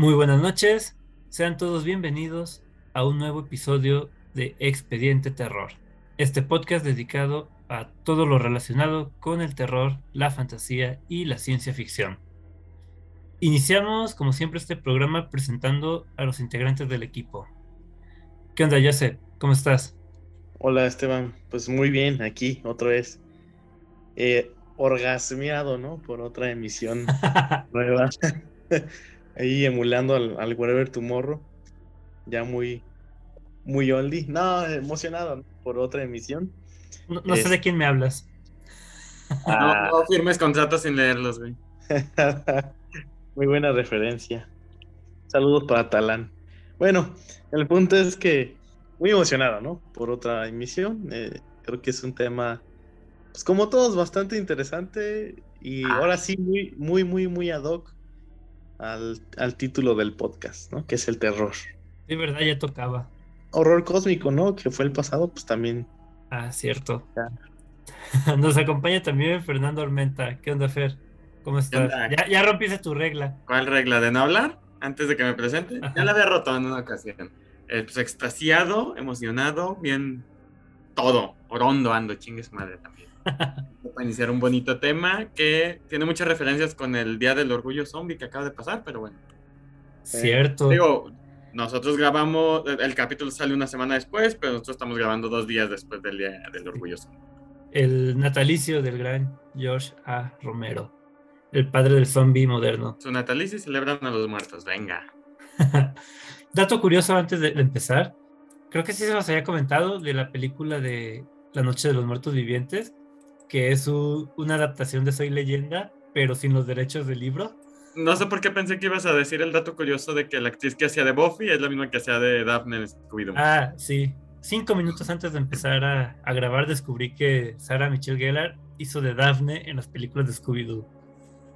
Muy buenas noches, sean todos bienvenidos a un nuevo episodio de Expediente Terror, este podcast dedicado a todo lo relacionado con el terror, la fantasía y la ciencia ficción. Iniciamos, como siempre, este programa presentando a los integrantes del equipo. ¿Qué onda, Joseph? ¿Cómo estás? Hola, Esteban. Pues muy bien, aquí otra vez. Eh, orgasmeado, ¿no? Por otra emisión nueva. ahí emulando al, al Wherever Tomorrow. Ya muy, muy oldie. No, emocionado por otra emisión. No, sé de quién me hablas. Ah. No, firmes contratos sin leerlos, güey. muy buena referencia. Saludos para Talán. Bueno, el punto es que muy emocionado, ¿no? Por otra emisión. Eh, creo que es un tema, pues como todos, bastante interesante y ah. ahora sí muy, muy, muy, muy ad hoc al, título del podcast, ¿no? Que es el terror. De verdad, ya tocaba. Horror cósmico, ¿no? Que fue el pasado, pues también. Ah, cierto. Nos acompaña también Fernando Ormenta. ¿Qué onda, Fer? ¿Cómo estás? ¿Ya, ya rompiste tu regla. ¿Cuál regla? ¿De no hablar? Antes de que me presente. Ya la había roto en una ocasión. Eh, pues extasiado, emocionado, bien todo. Orondo ando, chingues madre también. para iniciar un bonito tema que tiene muchas referencias con el Día del Orgullo Zombie que acaba de pasar, pero bueno. Cierto. digo, nosotros grabamos, el capítulo sale una semana después, pero nosotros estamos grabando dos días después del Día del Orgullo Zombie. El natalicio del gran George A. Romero, el padre del zombie moderno. Su natalicio celebran a los muertos, venga. Dato curioso antes de empezar, creo que sí se nos había comentado de la película de La Noche de los Muertos Vivientes, que es una adaptación de Soy Leyenda, pero sin los derechos del libro. No sé por qué pensé que ibas a decir el dato curioso de que la actriz que hacía de Buffy es la misma que hacía de Daphne en Scooby-Doo. Ah, sí. Cinco minutos antes de empezar a, grabar descubrí que Sarah Michelle Gellar hizo de Daphne en las películas de Scooby-Doo.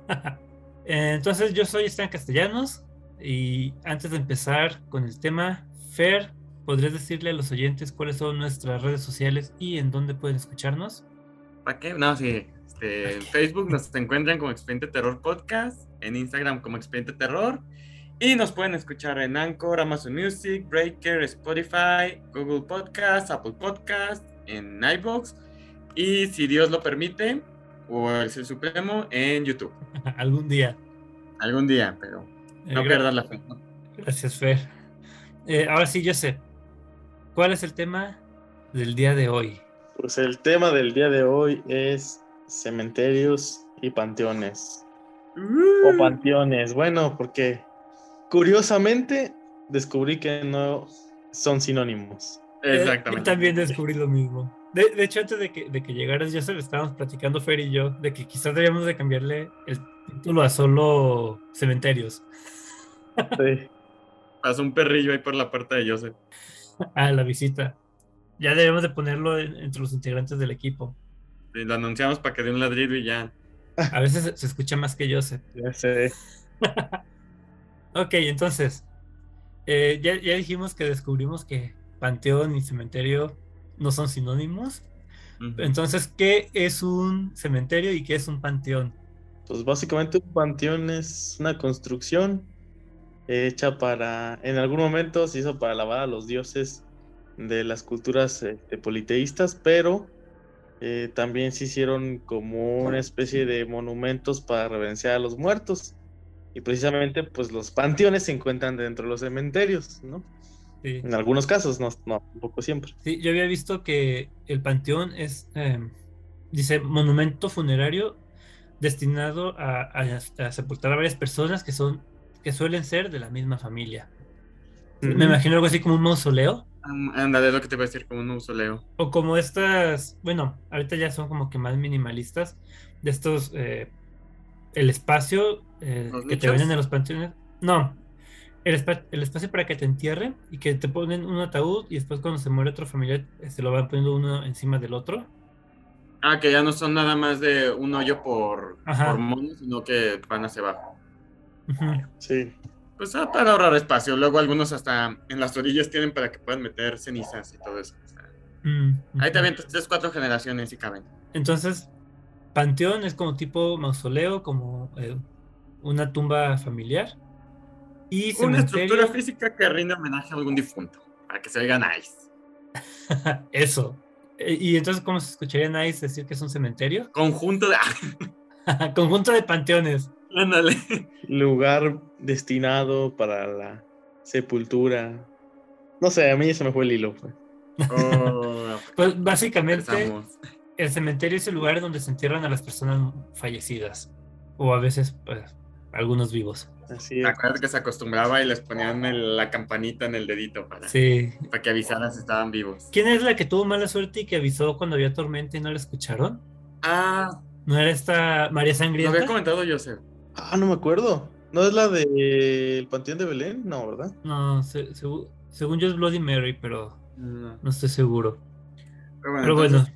Entonces yo soy Stan Castellanos y antes de empezar con el tema, Fer, ¿podrías decirle a los oyentes cuáles son nuestras redes sociales y en dónde pueden escucharnos? ¿Para qué? No, sí. Este, en Facebook nos encuentran como Expediente Terror Podcast, en Instagram como Expediente Terror. Y nos pueden escuchar en Anchor, Amazon Music, Breaker, Spotify, Google Podcast, Apple Podcast, en iBox y si Dios lo permite, o el Supremo, en YouTube. Algún día. Algún día, pero no eh, pierdas la fe. Gracias, Fer. Eh, ahora sí, yo sé. ¿Cuál es el tema del día de hoy? Pues el tema del día de hoy es cementerios y panteones. O uh. panteones, bueno, porque curiosamente descubrí que no son sinónimos. Eh, Exactamente. yo también descubrí lo mismo. De, hecho, antes de que, de que llegaras, ya se lo estábamos platicando Fer y yo, de que quizás deberíamos de cambiarle el título a solo cementerios. Sí. Pasó un perrillo ahí por la puerta de Joseph. Ah, la visita. Ya debemos de ponerlo entre los integrantes del equipo. Y lo anunciamos para que dé un ladrido y ya. A veces se, escucha más que yo sé. Ya sé. ok, entonces. Eh, ya, dijimos que descubrimos que panteón y cementerio no son sinónimos. Entonces, ¿qué es un cementerio y qué es un panteón? Pues básicamente un panteón es una construcción hecha para, en algún momento se hizo para alabar a los dioses de las culturas este, politeístas, pero eh, también se hicieron como una especie de monumentos para reverenciar a los muertos. Y precisamente, pues los panteones se encuentran dentro de los cementerios, ¿no? En algunos casos, no, no, tampoco siempre. Sí, yo había visto que el panteón es, em, dice, monumento funerario destinado a, a, sepultar a varias personas que son, que suelen ser de la misma familia. Me imagino algo así como un mausoleo. Ándale, lo que te voy a decir, como un mausoleo. O como estas, bueno, ahorita ya son como que más minimalistas, de estos, eh, el espacio eh, que te venden en los panteones. No, el, espacio para que te entierren y que te ponen un ataúd y después cuando se muere otro familiar se lo van poniendo uno encima del otro. Ah, que ya no son nada más de un hoyo por, por mono, sino que van hacia abajo. Sí. Pues ah, para ahorrar espacio. Luego algunos hasta en las orillas tienen para que puedan meter cenizas y todo eso. Mm, ahí también tres, cuatro generaciones y caben. Entonces, panteón es como tipo mausoleo, como eh, una tumba familiar. Y Una estructura cementerio, física que rinde homenaje a algún difunto, para que se oiga nice. eso. Eh, Y entonces, ¿cómo se escucharía nice decir que es un cementerio? Conjunto de... Conjunto de panteones. Ándale. Lugar destinado para la sepultura. No sé, a mí se me fue el hilo. pues. Oh, Pues básicamente, empezamos. el cementerio es el lugar donde se entierran a las personas fallecidas. O a veces, pues, algunos vivos. Así ¿Te es. acuerdas que se acostumbraba y les ponían el- la campanita en el dedito para, Sí. para que avisaran si estaban vivos? ¿Quién es la que tuvo mala suerte y que avisó cuando había tormenta y no la escucharon? Ah, ¿No era esta María lo Sangrienta? había comentado Joseph. Ah, no me acuerdo. ¿No es la del Panteón de Belén? No, ¿verdad? No, se- según yo es Bloody Mary, pero No. no estoy seguro. Pero bueno, Pero bueno, entonces,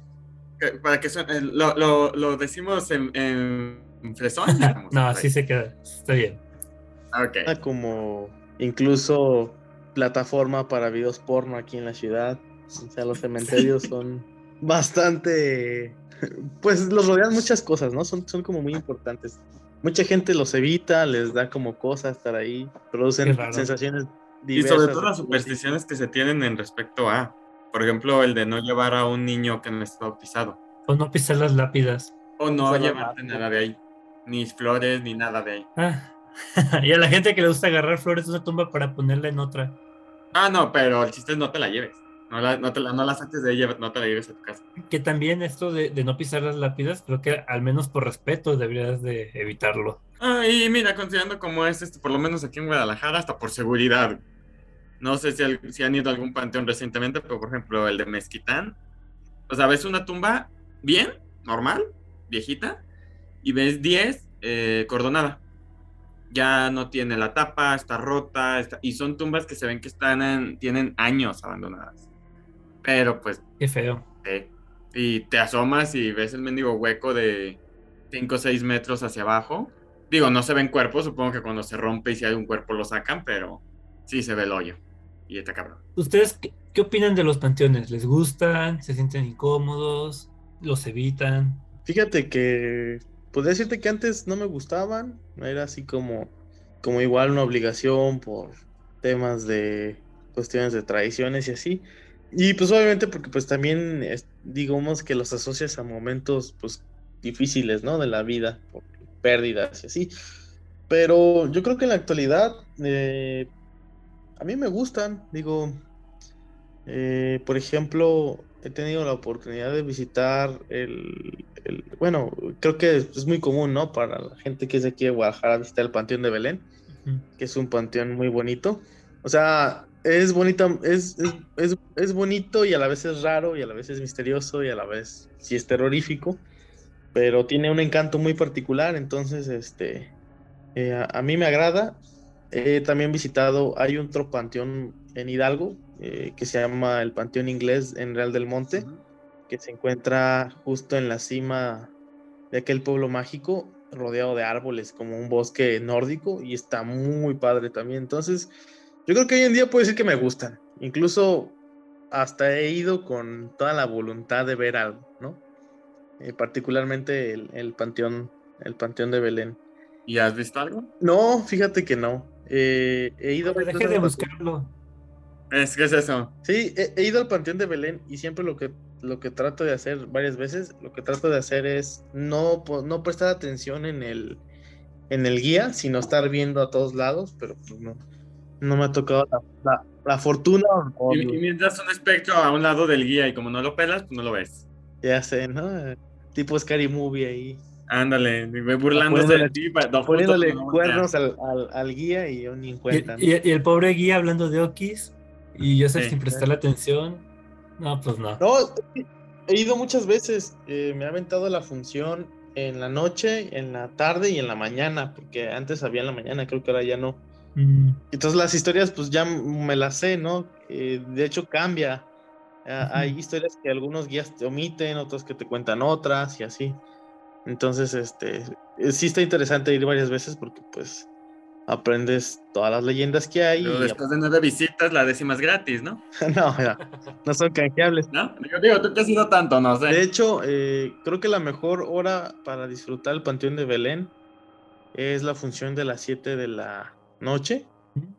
que- para que suene- lo, lo, lo decimos en, en fresón. no, así se queda. Está bien. Ok. Era como incluso plataforma para videos porno aquí en la ciudad. O sea, los cementerios son bastante. Pues los rodean muchas cosas, ¿no? Son, son como muy importantes. Mucha gente los evita, les da como cosa estar ahí, producen sensaciones Y diversas. sobre todo las supersticiones que se tienen en respecto a, por ejemplo, el de no llevar a un niño que no está bautizado. O no pisar las lápidas. O no llevarte nada. nada de ahí. Ni flores, ni nada de ahí. Ah. y a la gente que le gusta agarrar flores de una tumba para ponerla en otra. Ah, no, pero el chiste es no te la lleves. No la, no te la, no la saques de ella, no te la lleves a tu casa. Que también esto de, de no pisar las lápidas, creo que al menos por respeto deberías de evitarlo. Ah, y mira, considerando cómo es esto, por lo menos aquí en Guadalajara, hasta por seguridad. No sé si han ido a algún panteón recientemente, pero por ejemplo el de Mezquitán. O sea, ves una tumba bien, normal, viejita, y ves 10 eh, cordonada. Ya no tiene la tapa, está rota, está- y son tumbas que se ven que están en- tienen años abandonadas. Pero pues Qué feo. Sí. Y te asomas y ves el mendigo hueco de 5 o 6 metros hacia abajo. Digo, no se ven cuerpos, supongo que cuando se rompe y si hay un cuerpo lo sacan, pero sí se ve el hoyo. Y está cabrón. ¿Ustedes qué, qué opinan de los panteones? ¿Les gustan? ¿Se sienten incómodos? ¿Los evitan? Fíjate que podría decirte que antes no me gustaban, era así como, como igual una obligación por temas de cuestiones de tradiciones y así. Y pues obviamente porque pues también es- digamos que los asocias a momentos pues difíciles, ¿no? De la vida, por pérdidas y así. Pero yo creo que en la actualidad eh, a mí me gustan, digo, eh, por ejemplo, he tenido la oportunidad de visitar el, el- bueno, creo que es muy común, ¿no? Para la gente que es de aquí de Guadalajara visitar el Panteón de Belén, Ujú. que es un panteón muy bonito. O sea, es bonita, es, es, es, es bonito y a la vez es raro y a la vez es misterioso y a la vez sí es terrorífico, pero tiene un encanto muy particular, entonces, este, eh, a, a mí me agrada. He también visitado, hay otro panteón en Hidalgo eh, que se llama el Panteón Inglés en Real del Monte, que se encuentra justo en la cima de aquel pueblo mágico, rodeado de árboles, como un bosque nórdico, y está muy padre también. Entonces, yo creo que hoy en día puedo decir que me gustan. Incluso hasta he ido con toda la voluntad de ver algo, ¿no? Eh, particularmente el, el panteón, el panteón de Belén. ¿Y has visto algo? No, fíjate que no. Eh, he ido. De buscarlo. Es que es eso. Sí, he, he ido al Panteón de Belén y siempre lo que, lo que trato de hacer varias veces, lo que trato de hacer es no, no prestar atención en el, en el guía, sino estar viendo a todos lados, pero pues no, no me ha tocado la, la- la fortuna. o- Y, y mientras un espectro a un lado del guía y como no lo pelas, pues no lo ves. ya sé, ¿no? Tipo Scary Movie ahí. Ándale, burlándose de ti. Poniéndole cuernos al, al- al guía y yo ni en Y, cuenta. ¿no? y- y el pobre guía hablando de Okis y Joseph Sí. sin prestarle atención. No, pues no. No, he ido muchas veces. eh, me ha aventado la función en la noche, en la tarde y en la mañana, porque antes había en la mañana, creo que ahora ya no. Mm, Entonces las historias, pues ya me las sé, ¿no? Eh, de hecho, cambia. Ah. Hay historias que algunos guías te omiten, otros que te cuentan otras y así. Entonces, este, eh, sí está interesante ir varias veces porque, pues, aprendes todas las leyendas que hay. Pero y- después de nueve visitas, la décima es gratis, ¿no? no, mira, no son canjeables. ¿No? Digo, digo, tú que has ido tanto, no De sé. hecho, eh, creo que la mejor hora para disfrutar el Panteón de Belén es la función de las 7 de la noche.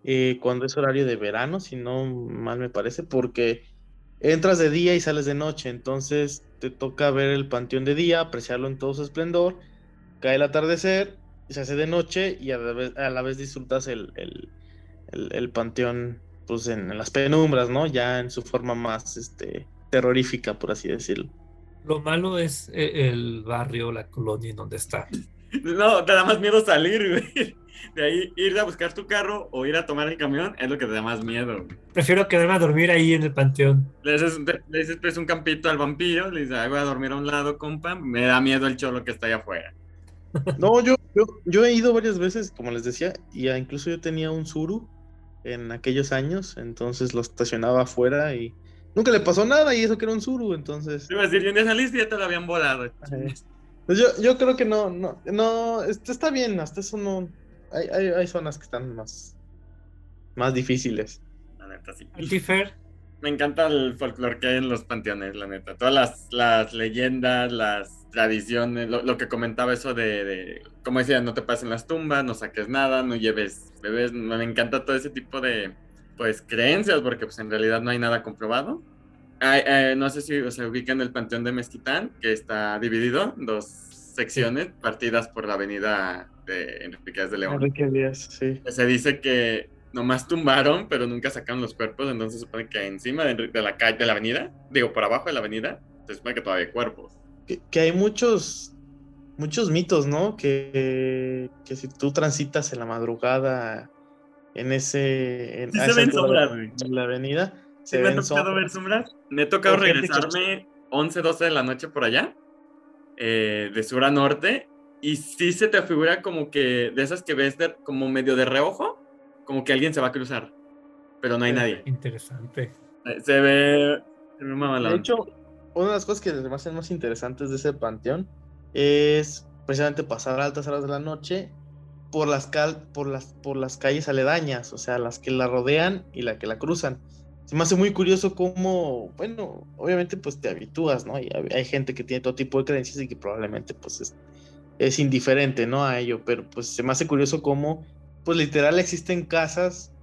eh, cuando es horario de verano, si no mal me parece, porque entras de día y sales de noche, entonces te toca ver el panteón de día, apreciarlo en todo su esplendor, cae el atardecer, se hace de noche y a la vez, a la vez disfrutas el, el, el, el panteón pues en, en, las penumbras, ¿no? Ya en su forma más este, terrorífica, por así decirlo. Lo malo es eh, el barrio, la colonia en donde está. No, te da más miedo salir, güey. De ahí ir a buscar tu carro o ir a tomar el camión es lo que te da más miedo. Prefiero quedarme a dormir ahí en el panteón. Le dices, le dices pues, un campito al vampiro, le dices, ah, voy a dormir a un lado, compa. Me da miedo el cholo que está allá afuera. No, yo, yo, yo he ido varias veces, como les decía, y incluso yo tenía un Zuru en aquellos años, entonces lo estacionaba afuera y nunca le pasó nada y eso que era un Zuru, entonces... Iba a decir, y un día saliste y ya te lo habían volado. Pues yo, yo creo que no, no, no, esto está bien, hasta eso no... Hay, hay, hay zonas que están más, más difíciles. La neta, sí. Me encanta el folclore que hay en los panteones, la neta. Todas las, las leyendas, las tradiciones, lo, lo que comentaba eso de, de, como decía, no te pasen las tumbas, no saques nada, no lleves bebés. Me encanta todo ese tipo de, pues, creencias, porque pues en realidad no hay nada comprobado. Hay, eh, no sé si se ubica en el Panteón de Mezquitán, que está dividido en dos secciones partidas por la avenida de Enrique de León. Enrique Díaz, sí. Se dice que nomás tumbaron, pero nunca sacaron los cuerpos, entonces se supone que encima de, de, la calle, de la avenida, digo, por abajo de la avenida, se supone que todavía hay cuerpos. Que, que hay muchos, muchos mitos, ¿no? Que, que, si tú transitas en la madrugada en ese... En, sí se ven sombras. En la avenida. Se ¿Sí me ha tocado sombras. ver sombras? Me he tocado regresarme 11, 12 de la noche por allá, eh, de sur a norte, y sí se te figura como que de esas que ves de, como medio de reojo, como que alguien se va a cruzar, pero no hay nadie. Interesante. Se ve, se ve De hecho, una de las cosas que me hacen más interesantes de ese panteón es precisamente pasar a altas horas de la noche por las, cal por las, por las calles aledañas, o sea, las que la rodean y la que la cruzan. Se me hace muy curioso cómo, bueno, obviamente pues te habitúas, ¿no? Y hay gente que tiene todo tipo de creencias y que probablemente pues es, es indiferente, ¿no? A ello, pero pues se me hace curioso cómo pues literal existen casas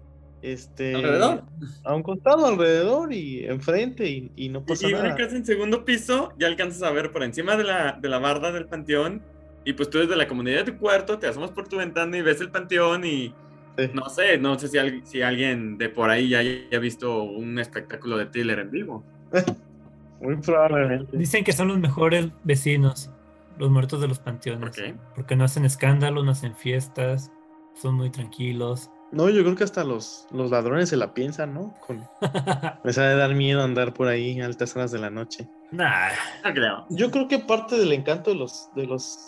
este alrededor a un costado alrededor y enfrente y, y no pasa y, y nada. una casa en segundo piso ya alcanzas a ver por encima de la, de la barda del panteón y pues tú desde la comunidad de tu cuarto te asomas por tu ventana y ves el panteón y sí. no sé, no sé si, al, si alguien de por ahí ya haya visto un espectáculo de thriller en vivo. Muy probablemente. Dicen que son los mejores vecinos, los muertos de los panteones. ¿Por qué? Porque no hacen escándalo, no hacen fiestas, son muy tranquilos. No, yo creo que hasta los, los ladrones se la piensan, ¿no? Con... Les ha de dar miedo andar por ahí a altas horas de la noche. Nah, no creo. Yo creo que parte del encanto de los, de los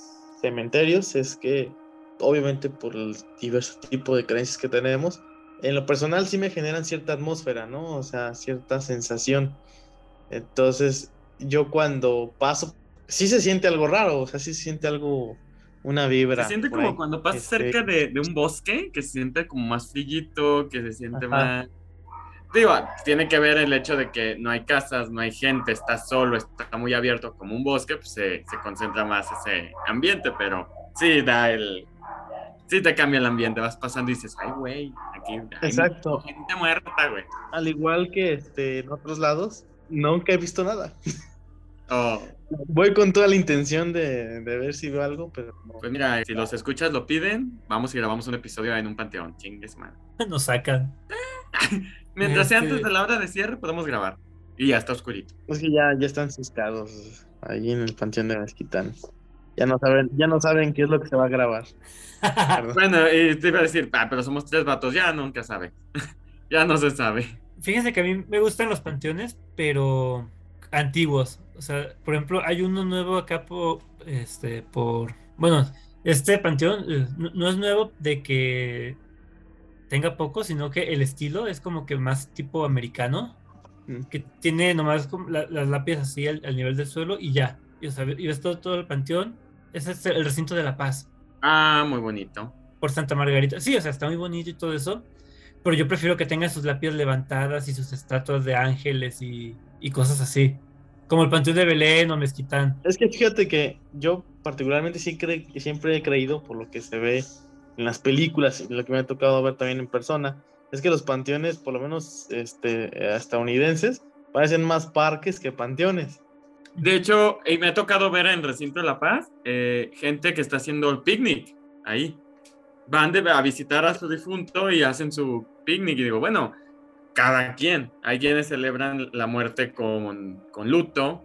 cementerios es que, obviamente, por el diverso tipo de creencias que tenemos, en lo personal sí me generan cierta atmósfera, ¿no? O sea, cierta sensación. Entonces, yo cuando paso, sí se siente algo raro, o sea, sí se siente algo una vibra. Se siente como ahí. cuando pasas este... cerca de, de, un bosque, que se siente como más frillito, que se siente Ajá. más... Digo, tiene que ver el hecho de que no hay casas, no hay gente, está solo, está muy abierto como un bosque, pues se, se concentra más ese ambiente, pero sí da el... Sí te cambia el ambiente, vas pasando y dices, ay, güey, aquí hay Exacto. gente muerta, güey. Al igual que este, en otros lados, nunca he visto nada. Oh. Voy con toda la intención de, de, ver si veo algo, pero no. Pues mira, si los escuchas lo piden, vamos y grabamos un episodio en un panteón. Chingues, man. Nos sacan. Mientras este... sea antes de la hora de cierre, podemos grabar. Y ya está oscurito. Pues que ya, ya están ciscados ahí en el panteón de Mezquitán. Ya no saben, ya no saben qué es lo que se va a grabar. bueno, y te iba a decir, ah, pero somos tres vatos, ya nunca sabe. ya no se sabe. Fíjense que a mí me gustan los panteones, pero antiguos. O sea, por ejemplo, hay uno nuevo acá por, este, por, bueno, este panteón eh, no, no, es nuevo de que tenga poco, sino que el estilo es como que más tipo americano, mm. que tiene nomás la, las lápidas así al, al, nivel del suelo y ya. Y, o sea, y ves todo, todo el panteón, ese es el recinto de la paz. Ah, muy bonito. Por Santa Margarita. Sí, o sea, está muy bonito y todo eso. Pero yo prefiero que tenga sus lápidas levantadas y sus estatuas de ángeles y, y cosas así. Como el Panteón de Belén o Mezquitán. Es que fíjate que yo particularmente sí cre siempre he creído, por lo que se ve en las películas, y lo que me ha tocado ver también en persona, es que los panteones, por lo menos este, estadounidenses, parecen más parques que panteones. De hecho, y me ha tocado ver en Recinto de la Paz eh, gente que está haciendo el picnic ahí. Van de, a visitar a su difunto y hacen su picnic. Y digo, bueno, cada quien. Hay quienes celebran la muerte con, con luto,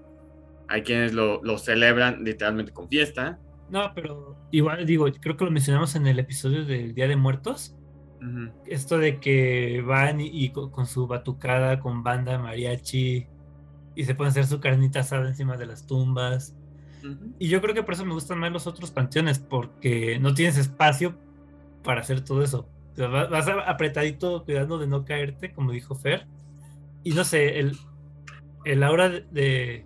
hay quienes lo, lo, celebran literalmente con fiesta. No, pero igual digo, creo que lo mencionamos en el episodio del Día de Muertos. Uh -huh. Esto de que van y, y con, con, su batucada, con banda, mariachi, y se pueden hacer su carnita asada encima de las tumbas. Uh -huh. Y yo creo que por eso me gustan más los otros panteones, porque no tienes espacio para hacer todo eso. Vas apretadito cuidando de no caerte, como dijo Fer. Y no sé, el, el aura de,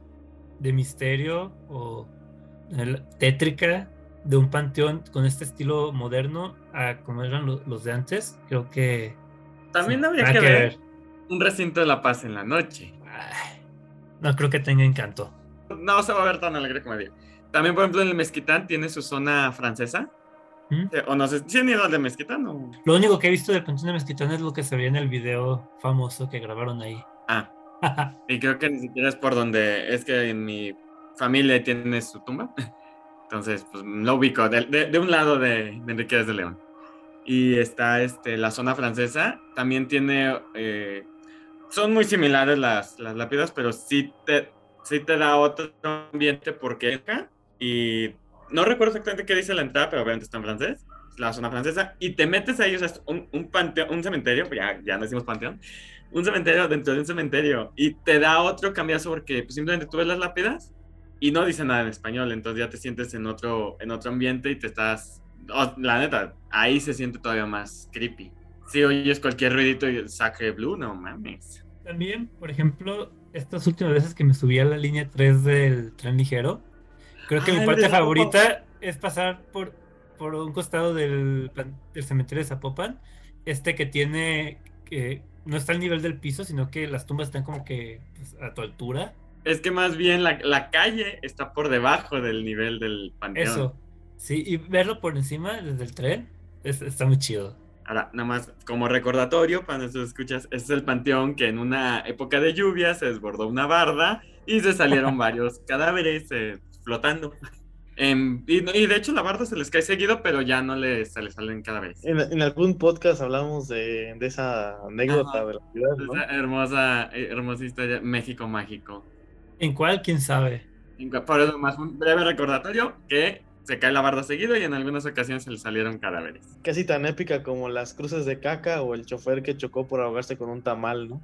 de misterio o el, tétrica de un panteón con este estilo moderno a como eran los, los de antes, creo que... También sí, habría que, que ver, ver un recinto de la paz en la noche. Ay, no creo que tenga encanto. No se va a ver tan alegre como digo. También, por ejemplo, en el Mezquitán tiene su zona francesa. ¿Mm? O no sé, ¿sí han ido al de Mezquitán o...? Lo único que he visto del Panteón de Mezquitán es lo que se veía en el video famoso que grabaron ahí. Ah. y creo que ni siquiera es por donde... Es que en mi familia tiene su tumba. Entonces, pues lo ubico de, de, de un lado de, de Enriquez de León. Y está este, la zona francesa. También tiene... Eh, son muy similares las, las lápidas, pero sí te, sí te da otro ambiente porque... Y no recuerdo exactamente qué dice la entrada, pero obviamente está en francés, la zona francesa, y te metes ahí, o sea, un, un panteón, un cementerio, pues ya, ya no decimos panteón, un cementerio dentro de un cementerio, y te da otro cambiazo porque pues, simplemente tú ves las lápidas y no dice nada en español, entonces ya te sientes en otro, en otro ambiente y te estás, oh, la neta, ahí se siente todavía más creepy. Si oyes cualquier ruidito y sacre blue, no mames. También, por ejemplo, estas últimas veces que me subí a la línea 3 del tren ligero, Creo que Ay, mi parte favorita es pasar por, por un costado del, del, cementerio de Zapopan, este que tiene, que no está al nivel del piso, sino que las tumbas están como que pues, a tu altura. Es que más bien la, la, calle está por debajo del nivel del panteón. Eso, sí, y verlo por encima desde el tren es, está muy chido. Ahora, nada más como recordatorio para nuestros escuchas, este es el panteón que en una época de lluvia se desbordó una barda y se salieron varios cadáveres. Eh, flotando. Eh, y, y, de hecho la barda se les cae seguido, pero ya no les, se les salen cada vez. En, en algún podcast hablamos de, de esa anécdota Ajá. de la ciudad, ¿no? Esa hermosa, hermosa historia, México mágico. ¿En cuál? ¿Quién sabe? En, por eso, más un breve recordatorio, que se cae la barda seguido y en algunas ocasiones se les salieron cadáveres. Casi tan épica como las cruces de caca o el chofer que chocó por ahogarse con un tamal, ¿no?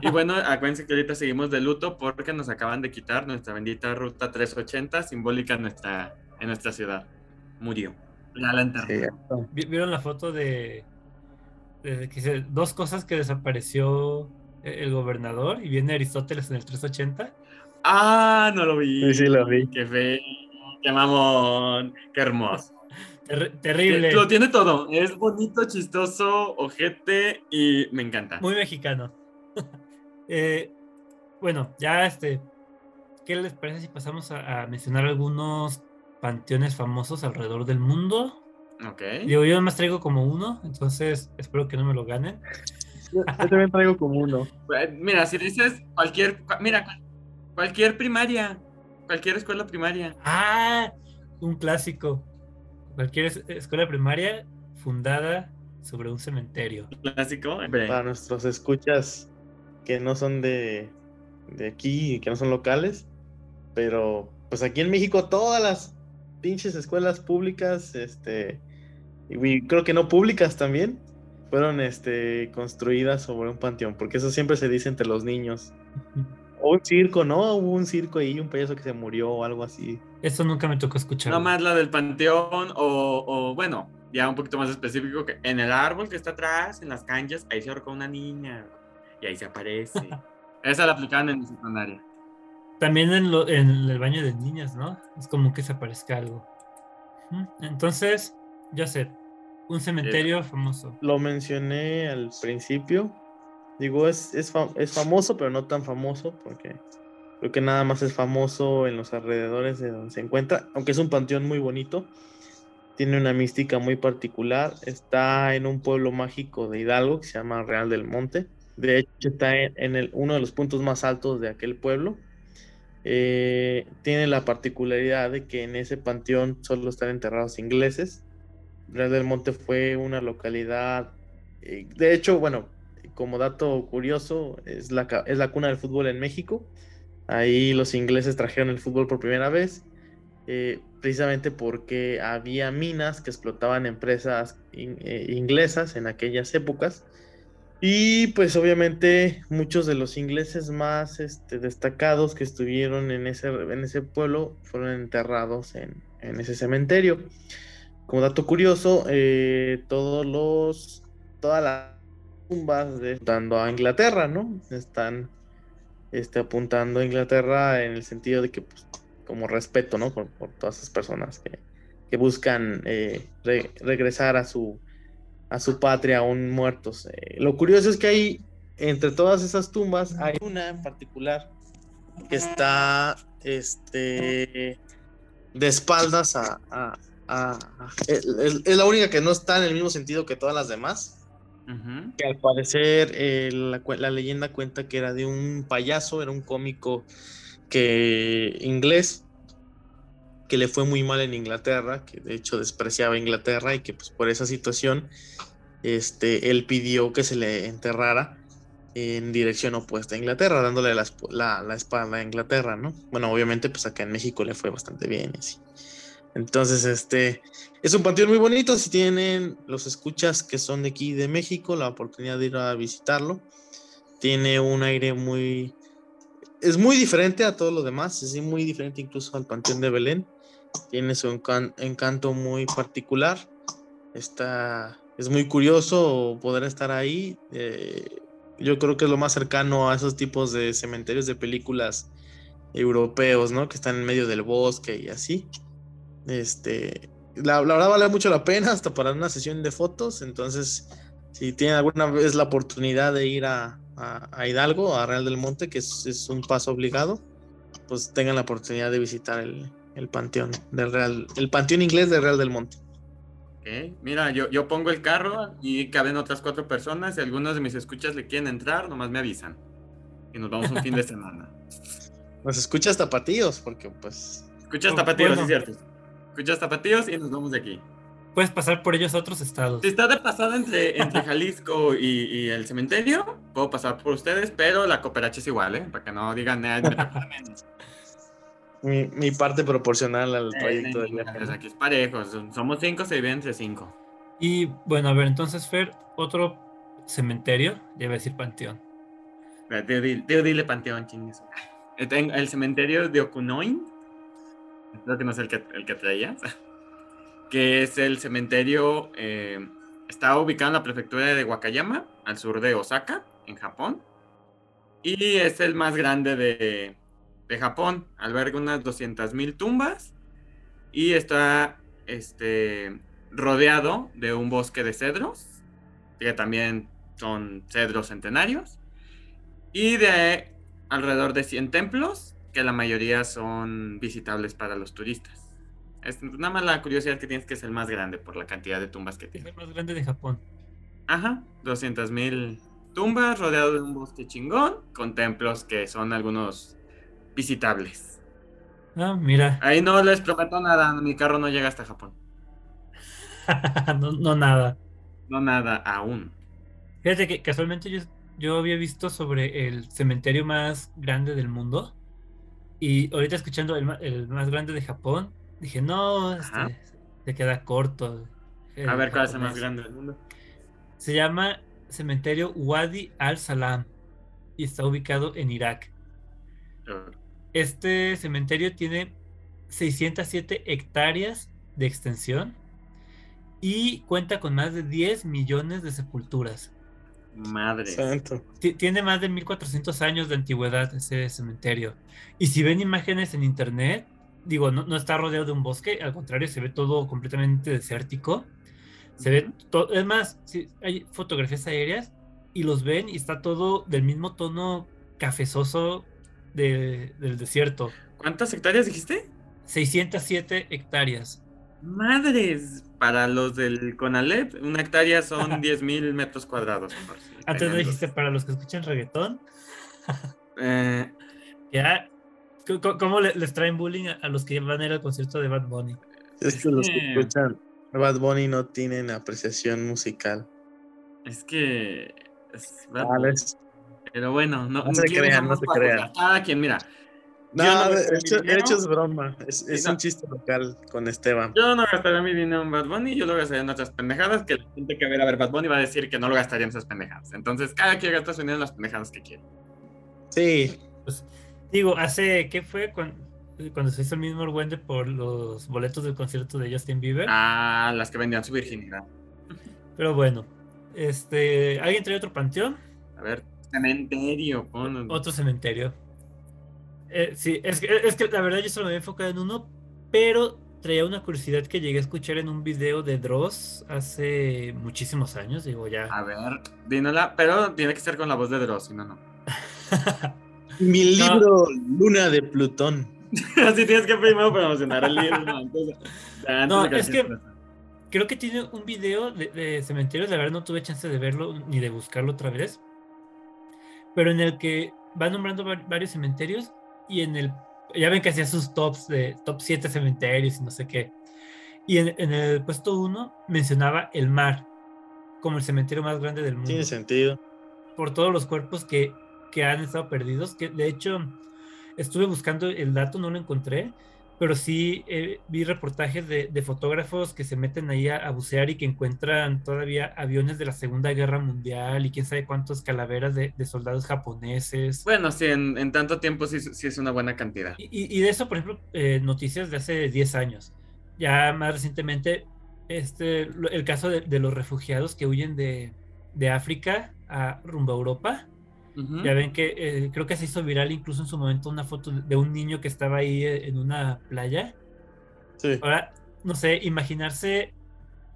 Y bueno, acuérdense que ahorita seguimos de luto porque nos acaban de quitar nuestra bendita ruta 380, simbólica en nuestra, en nuestra ciudad. Murió. Ya la. Sí. ¿Vieron la foto de, de que se, dos cosas que desapareció el gobernador y viene Aristóteles en el 380? Ah, no lo vi. Sí, sí, lo vi. Qué fe, qué mamón, qué hermoso. Ter terrible. Lo tiene todo. Es bonito, chistoso, ojete y me encanta. Muy mexicano. eh, bueno, ya este, ¿qué les parece si pasamos a, a, mencionar algunos panteones famosos alrededor del mundo? Ok. Digo, yo más traigo como uno, entonces espero que no me lo ganen. Yo, yo también traigo como uno. Mira, si dices cualquier, mira, cualquier primaria, cualquier escuela primaria. Ah, un clásico. Cualquier escuela primaria fundada sobre un cementerio. Clásico. Para nuestros escuchas que no son de, de aquí, que no son locales, pero pues aquí en México todas las pinches escuelas públicas, este, y creo que no públicas también, fueron este, construidas sobre un panteón, porque eso siempre se dice entre los niños. O un circo, ¿no? Hubo un circo ahí, un payaso que se murió o algo así. Eso nunca me tocó escuchar. No más la del panteón o, o, bueno, ya un poquito más específico, que en el árbol que está atrás, en las canchas, ahí se ahorcó una niña y ahí se aparece. Esa la aplicaban en mi secundaria. También en, lo, en, el baño de niñas, ¿no? Es como que se aparezca algo. Entonces, ya sé, un cementerio sí. famoso. Lo mencioné al principio. Digo, es, es, fam es, famoso, pero no tan famoso, porque creo que nada más es famoso en los alrededores de donde se encuentra, aunque es un panteón muy bonito. tiene una mística muy particular. Está en un pueblo mágico de Hidalgo que se llama Real del Monte. De hecho, está en, uno de los puntos más altos de aquel pueblo. Eh, tiene la particularidad de que en ese panteón solo están enterrados ingleses. Real del Monte fue una localidad, eh, de hecho, bueno, como dato curioso, es la, es la cuna del fútbol en México. Ahí los ingleses trajeron el fútbol por primera vez, eh, precisamente porque había minas que explotaban empresas inglesas en aquellas épocas y pues obviamente muchos de los ingleses más este, destacados que estuvieron en ese, en ese pueblo fueron enterrados en, ese cementerio. Como dato curioso, eh, todos los, todas las tumbas de, apuntando a Inglaterra, ¿no? Están este, apuntando a Inglaterra en el sentido de que, pues, como respeto, ¿no? Por, todas esas personas que, buscan eh, regresar a su, a su patria aún muertos. Eh, lo curioso es que hay, entre todas esas tumbas, hay una en particular que está este, de espaldas a... es, la única que no está en el mismo sentido que todas las demás. Que al parecer eh, la, leyenda cuenta que era de un payaso, era un cómico que inglés que le fue muy mal en Inglaterra, que de hecho despreciaba Inglaterra y que pues por esa situación este, él pidió que se le enterrara en dirección opuesta a Inglaterra, dándole la, la, espalda a Inglaterra, ¿no? Bueno, obviamente pues acá en México le fue bastante bien, así. Entonces, este, es un panteón muy bonito, si tienen los escuchas que son de aquí de México, la oportunidad de ir a visitarlo, tiene un aire muy, es muy diferente a todo lo demás, es muy diferente incluso al Panteón de Belén tiene su encanto muy particular. Está, es muy curioso poder estar ahí. Eh, yo creo que es lo más cercano a esos tipos de cementerios de películas europeos, ¿no? Que están en medio del bosque y así. Este, la, verdad vale mucho la pena hasta para una sesión de fotos. Entonces, si tienen alguna vez la oportunidad de ir a, Hidalgo, a Real del Monte, que es, es, un paso obligado, pues tengan la oportunidad de visitar el, el panteón del Real, el panteón inglés del Real del Monte. Mira, yo, yo pongo el carro y caben otras cuatro personas. Si algunos de mis escuchas le quieren entrar, nomás me avisan. Y nos vamos un fin de semana. Nos escuchas tapatíos, porque pues. Escuchas tapatíos, es cierto. Escuchas tapatíos y nos vamos de aquí. Puedes pasar por ellos a otros estados. Si está de pasada entre, entre Jalisco y, el cementerio, puedo pasar por ustedes, pero la cooperacha es igual, ¿eh? Para que no digan nada. Mi, parte proporcional al proyecto de Aquí es parejo, somos cinco, se divide entre cinco. Y bueno, a ver, entonces, Fer, otro cementerio, ya iba a decir panteón. Tío, dile panteón, chingues. El cementerio de Okunoin, creo que no es el que, el que traías, que es el cementerio, eh, está ubicado en la prefectura de Wakayama, al sur de Osaka, en Japón, y es el más grande de, de Japón. Alberga unas 200.000 tumbas y está este, rodeado de un bosque de cedros, que también son cedros centenarios, y de alrededor de 100 templos, que la mayoría son visitables para los turistas. Es nada más la curiosidad que tienes que es el más grande por la cantidad de tumbas que tiene. Es el más grande de Japón. Ajá, 200.000 tumbas rodeado de un bosque chingón, con templos que son algunos visitables. Ah, mira. Ahí no les prometo nada, mi carro no llega hasta Japón. no, nada. No nada, aún. Fíjate que casualmente yo, yo había visto sobre el cementerio más grande del mundo. Y ahorita escuchando el, más grande de Japón, dije, no, este, se queda corto. A ver, ¿cuál es el más grande del mundo? Se llama Cementerio Wadi al-Salam y está ubicado en Irak. Este cementerio tiene 607 hectáreas de extensión y cuenta con más de 10 millones de sepulturas. Madre. Tiene más de 1400 años de antigüedad ese cementerio. Y si ven imágenes en internet, digo, no, está rodeado de un bosque, al contrario, se ve todo completamente desértico. Se ve todo, es más, hay fotografías aéreas y los ven y está todo del mismo tono cafezoso del desierto. ¿Cuántas hectáreas dijiste? 607 hectáreas. Madres, para los del Conalep, una hectárea son 10 mil metros cuadrados. Antes no tenían dijiste para los que escuchan reggaetón, Eh, ya. ¿Cómo le- les traen bullying a los que van a ir al concierto de Bad Bunny? Es que los que que- escuchan Bad Bunny no tienen apreciación musical. es que. es- Ah, no es- Pero bueno, no, No se ¿quiénes crean, no se crean. Cada quien, mira. No, yo no de, hecho, de hecho es broma. Es, es no. un chiste local con Esteban. Yo no gastaría mi dinero en Bad Bunny, yo lo gastaría en otras pendejadas que la gente que va a ir a ver Bad Bunny va a decir que no lo gastaría en esas pendejadas. Entonces, cada quien gasta su dinero en las pendejadas que quiere. Sí, Pues, digo, hace, ¿qué fue? Cuando, cuando se hizo el mismo argüende por los boletos del concierto de Justin Bieber. Ah, las que vendían su virginidad. Pero bueno, este, ¿alguien trae otro panteón? A ver, cementerio, pon. Otro cementerio. Eh, sí, es que, es que la verdad yo solo me había enfocado en uno, pero traía una curiosidad que llegué a escuchar en un video de Dross hace muchísimos años, digo ya. A ver, dínola, pero tiene que ser con la voz de Dross, si no, no. mi No. libro Luna de Plutón. Así tienes que primero promocionar el libro. ¿no? Antes No, es que-. Creo que tiene un video de, de cementerios, la verdad no tuve chance de verlo ni de buscarlo otra vez, pero en el que va nombrando va- varios cementerios y en el, ya ven que hacía sus tops de top 7 cementerios y no sé qué, y en, en el puesto 1 mencionaba el mar como el cementerio más grande del mundo Tiene sentido. por todos los cuerpos que, que han estado perdidos, que de hecho estuve buscando el dato, no lo encontré, pero sí eh, vi reportajes de, de fotógrafos que se meten ahí a, a bucear y que encuentran todavía aviones de la Segunda Guerra Mundial y quién sabe cuántas calaveras de, de soldados japoneses. Bueno, sí, en, en tanto tiempo sí, sí es una buena cantidad. Y, y- de eso, por ejemplo, eh, noticias de hace 10 años. Ya más recientemente, este, el caso de, de los refugiados que huyen de, de África a rumbo a Europa. Ya ven que eh, creo que se hizo viral incluso en su momento una foto de- un niño que estaba ahí eh, en una playa. Sí. Ahora, no sé, imaginarse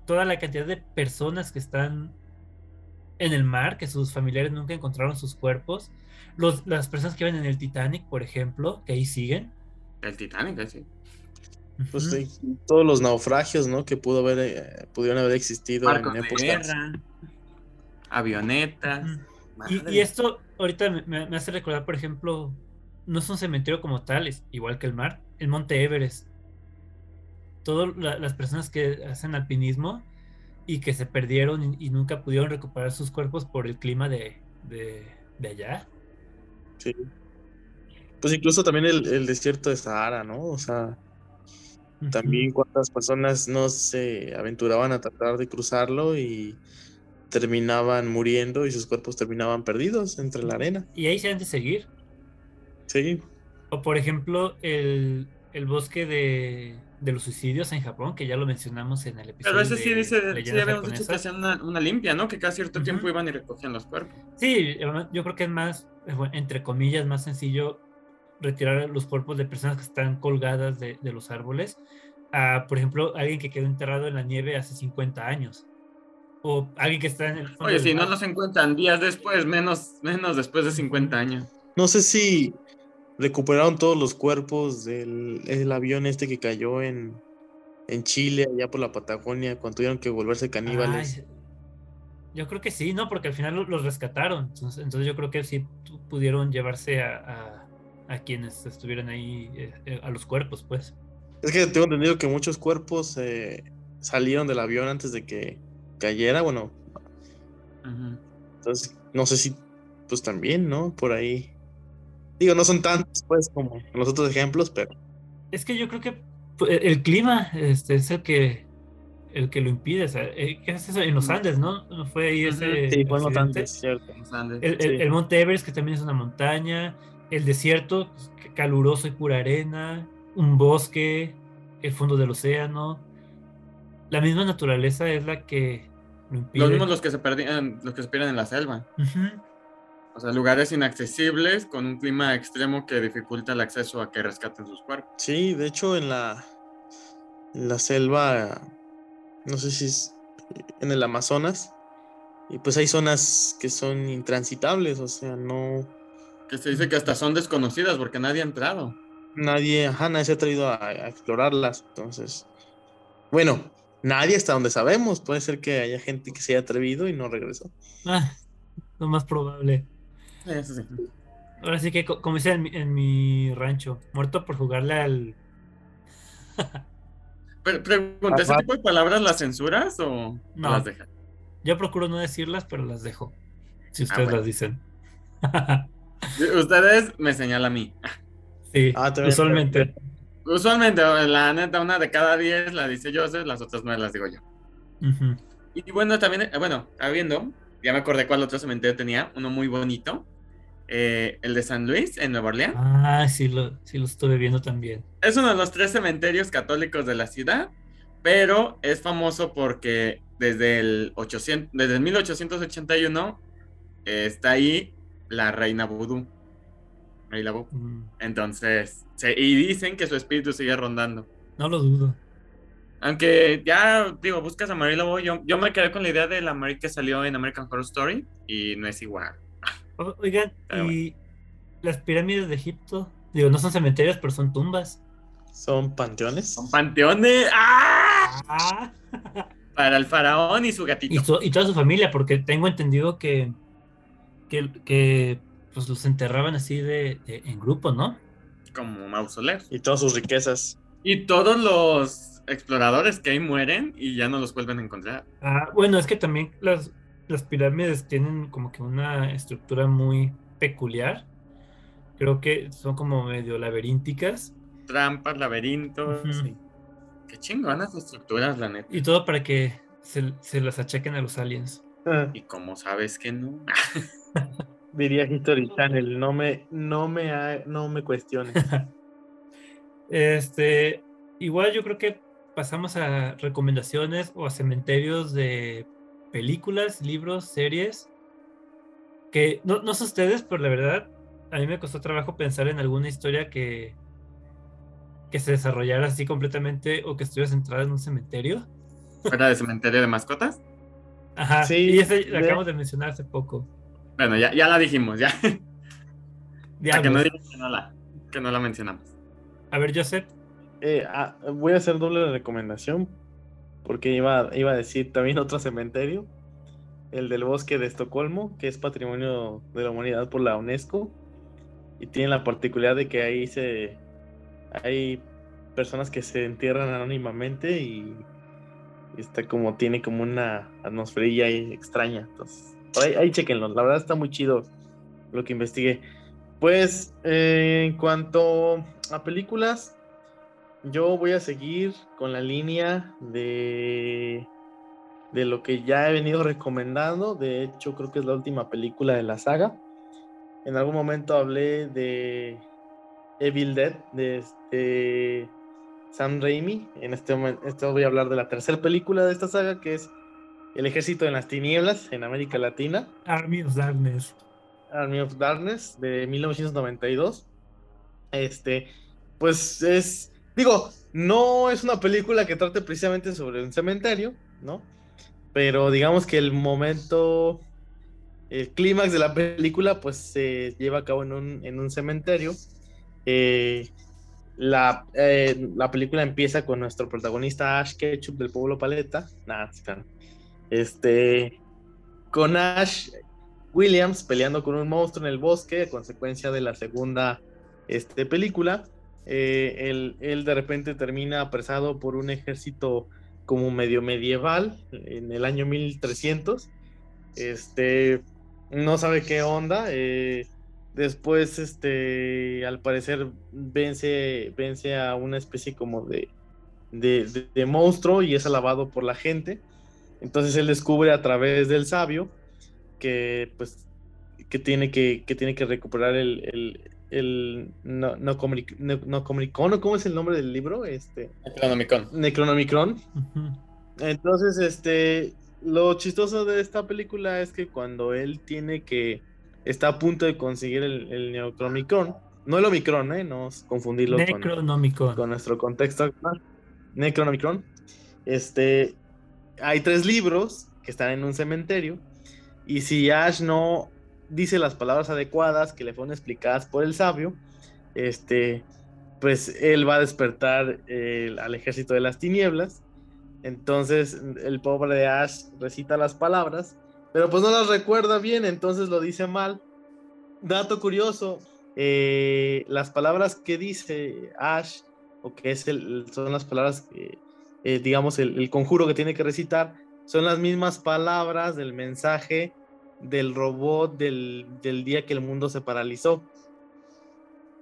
toda la cantidad de personas que están en el mar, que sus familiares nunca encontraron sus cuerpos. Los, las personas que ven en el Titanic, por ejemplo, que ahí siguen. El Titanic, sí. Pues sí, todos los naufragios, ¿no? Que pudo haber, eh, pudieron haber existido en de épocas. guerra, avionetas. Y, y esto ahorita me- hace recordar, por ejemplo, no es un cementerio como tal, es igual que el mar, el monte Everest. Todas la- las personas que hacen alpinismo y que se perdieron y, y nunca pudieron recuperar sus cuerpos por el clima de, de, de allá. Sí. Pues incluso también el, el desierto de Sahara, ¿no? O sea, también cuántas personas no se aventuraban a tratar de cruzarlo y terminaban muriendo y sus cuerpos terminaban perdidos entre la arena. Y ahí se han de seguir. Sí, O por ejemplo, el, el bosque de, de los suicidios en Japón, que ya lo mencionamos en el episodio. Pero ese sí dice, sí habíamos dicho que hacían una, una limpia, ¿no? Que cada cierto tiempo iban y recogían los cuerpos. Sí, yo creo que es más, eh, entre comillas, más sencillo retirar los cuerpos de personas que están colgadas de, de los árboles a, por ejemplo, alguien que quedó enterrado en la nieve hace 50 años. O alguien que está en el fondo Oye, si no nos encuentran días después, menos, menos después de 50 años. no sé si recuperaron todos los cuerpos del el avión este que cayó en, en Chile, allá por la Patagonia, cuando tuvieron que volverse caníbales. Ay, yo creo que sí, ¿no? Porque al final lo- los rescataron. Entonces, entonces yo creo que sí pu- pudieron llevarse a, a- a quienes estuvieran ahí, eh, eh, a los cuerpos, pues. Es que tengo entendido que muchos cuerpos eh, salieron del avión antes de que cayera, bueno, entonces no sé si pues también, ¿no? Por ahí. Digo, no son tantos pues como los otros ejemplos, pero Es que yo creo que pu- e, el clima este, es el que el que lo impide. o sea, eh, ¿Qué es eso? En los. Andes, ¿no? ¿No fue ahí ese sí, fue cierto. Los Andes. El, el- Sí. el monte Everest, que también es una montaña, el desierto, pues, caluroso y pura arena, un bosque, el fondo del océano. La misma naturaleza es la que lo impide. Los mismos los que se perdían, los que se pierden en la selva. O sea, lugares inaccesibles con un clima extremo que dificulta el acceso a que rescaten sus cuerpos. Sí, de hecho en la en la selva, no sé si es en el Amazonas, y pues hay zonas que son intransitables, o sea, no Que se dice que hasta son desconocidas porque nadie ha entrado. nadie, ajá, nadie se ha traído a, a explorarlas, entonces Bueno, nadie hasta donde sabemos. Puede ser que haya gente que se haya atrevido y no regresó. Ah, lo más probable. Eso sí. Ahora sí que, co- como dice en mi, en mi rancho, muerto por jugarle al. Pero pregunta, ¿ese tipo de palabras las censuras o No. las dejas? Yo procuro no decirlas, pero las dejo. Si ustedes bueno. las dicen. Ustedes me señalan a mí. sí, Ah, usualmente. Usualmente, la neta, una de cada diez la dice Joseph, las otras nueve las digo yo. Y bueno, también, eh, bueno, estaba viendo, ya me acordé cuál otro cementerio tenía, uno muy bonito, eh, el de San Luis, en Nueva Orleans. Ah, sí lo, sí lo estuve viendo también. Es uno de los tres cementerios católicos de la ciudad, pero es famoso porque desde el, 800, desde el 1881 eh, está ahí la reina vudú. Mm, Entonces, se- y dicen que su espíritu sigue rondando. No lo dudo. Aunque ya, digo, buscas a Mary Lobo, yo, yo me quedé con la idea de la Mary que salió en American Horror Story y no es igual. O- Oigan, y las pirámides de Egipto, digo, no son cementerios, pero son tumbas. Son panteones. Son panteones ¡ah! Ah. para el faraón y su gatito. Y, to- y toda su familia, porque tengo entendido que, que, que, pues los enterraban así de, de- en grupo, ¿no? Como mausoleos. Y todas sus riquezas. Y todos los exploradores que ahí mueren y ya no los vuelven a encontrar. Ah, bueno, es que también las, las pirámides tienen como que una estructura muy peculiar. Creo que son como medio laberínticas. Trampas, laberintos. Ujú. sí. Qué chingonas estructuras, la neta. Y todo para que se, se las achaquen a los aliens. Ah, Y como sabes que no. diría History Channel, no me, no me, ha- no me cuestiones. Este, igual yo creo que pasamos a recomendaciones o a cementerios de películas, libros, series. Que no, no sé ustedes, pero la verdad, a mí me costó trabajo pensar en alguna historia que, que se desarrollara así completamente o que estuviera centrada en un cementerio. Fuera de cementerio de mascotas. Ajá, Sí, y esa la de- acabamos de mencionar hace poco. Bueno, ya, ya la dijimos, ya. Para que no digan que no la, que no la mencionamos. A ver, Joseph. Eh, ah, voy a hacer doble recomendación porque iba, iba a decir también otro cementerio, el del bosque de Estocolmo, que es patrimonio de la humanidad por la UNESCO y tiene la particularidad de que ahí se hay personas que se entierran anónimamente y, y está como tiene como una atmosferilla ahí extraña. Entonces, por ahí, ahí chequenlo, la verdad está muy chido lo que investigué. Pues eh, en cuanto a películas, yo voy a seguir con la línea de, de lo que ya he venido recomendando. De hecho, creo que es la última película de la saga. En algún momento hablé de Evil Dead, de este Sam Raimi. En este momento voy a hablar de la tercera película de esta saga, que es El Ejército de las Tinieblas en América Latina. Army of Darkness. Army of Darkness de 1992. Este, pues es, digo, no es una película que trate precisamente sobre un cementerio, ¿no? Pero digamos que el momento, el clímax de la película, pues se lleva a cabo en un, en un cementerio. Eh, la, eh, la película empieza con nuestro protagonista Ash Ketchum del pueblo Paleta. Nada. Este, con Ash Williams peleando con un monstruo en el bosque a consecuencia de la segunda este, película. Eh, él, de repente termina apresado por un ejército como medio medieval en el año 1300. Este, no sabe qué onda. eh, después, este, al parecer, vence, vence a una especie como de, de- de monstruo y es alabado por la gente. Entonces él descubre a través del sabio que pues que tiene que, que tiene que recuperar el, el, el no, no, no, no Comricón, ¿o ¿cómo es el nombre del libro? Este Necronomicon. Necronomicron. Ujú. Entonces, este lo chistoso de esta película es que cuando él tiene que está a punto de conseguir el, el Necronomicron, no el Omicron, ¿eh? no confundirlo con, Necronomicon. con nuestro contexto actual. Necronomicron. Este, hay tres libros que están en un cementerio y si Ash no dice las palabras adecuadas que le fueron explicadas por el sabio, este, pues él va a despertar al ejército de las tinieblas Entonces el pobre de Ash recita las palabras, pero pues no las recuerda bien, entonces lo dice mal. Dato curioso, eh, las palabras que dice Ash, o que es el, son las palabras que, eh, digamos, el, conjuro que tiene que recitar, son las mismas palabras del mensaje del robot del, día que el mundo se paralizó.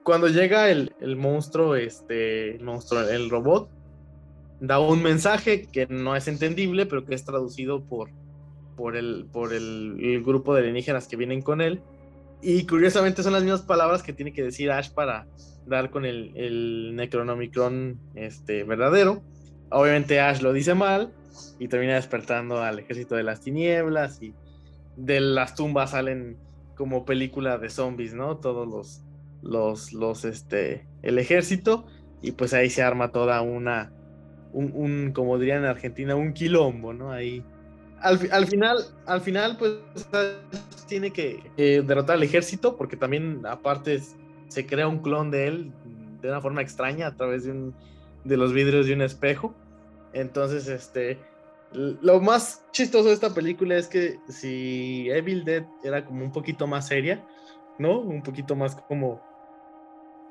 Cuando llega el, monstruo, este, el monstruo, el robot, da un mensaje que no es entendible, pero que es traducido por, por, el, por el grupo de alienígenas que vienen con él y curiosamente son las mismas palabras que tiene que decir Ash para dar con el, el Necronomicron este, verdadero. Obviamente Ash lo dice mal y termina despertando al ejército de las tinieblas y de las tumbas salen como película de zombies, ¿no? Todos los, los, los, este, el ejército y pues ahí se arma toda una, un, un como dirían en Argentina, un quilombo, ¿no? Ahí al, final, al final, pues tiene que derrotar al ejército, porque también, aparte, se crea un clon de él de una forma extraña a través de, un, de los vidrios de un espejo. Entonces, este. Lo más chistoso de esta película es que si Evil Dead era como un poquito más seria, ¿no? Un poquito más como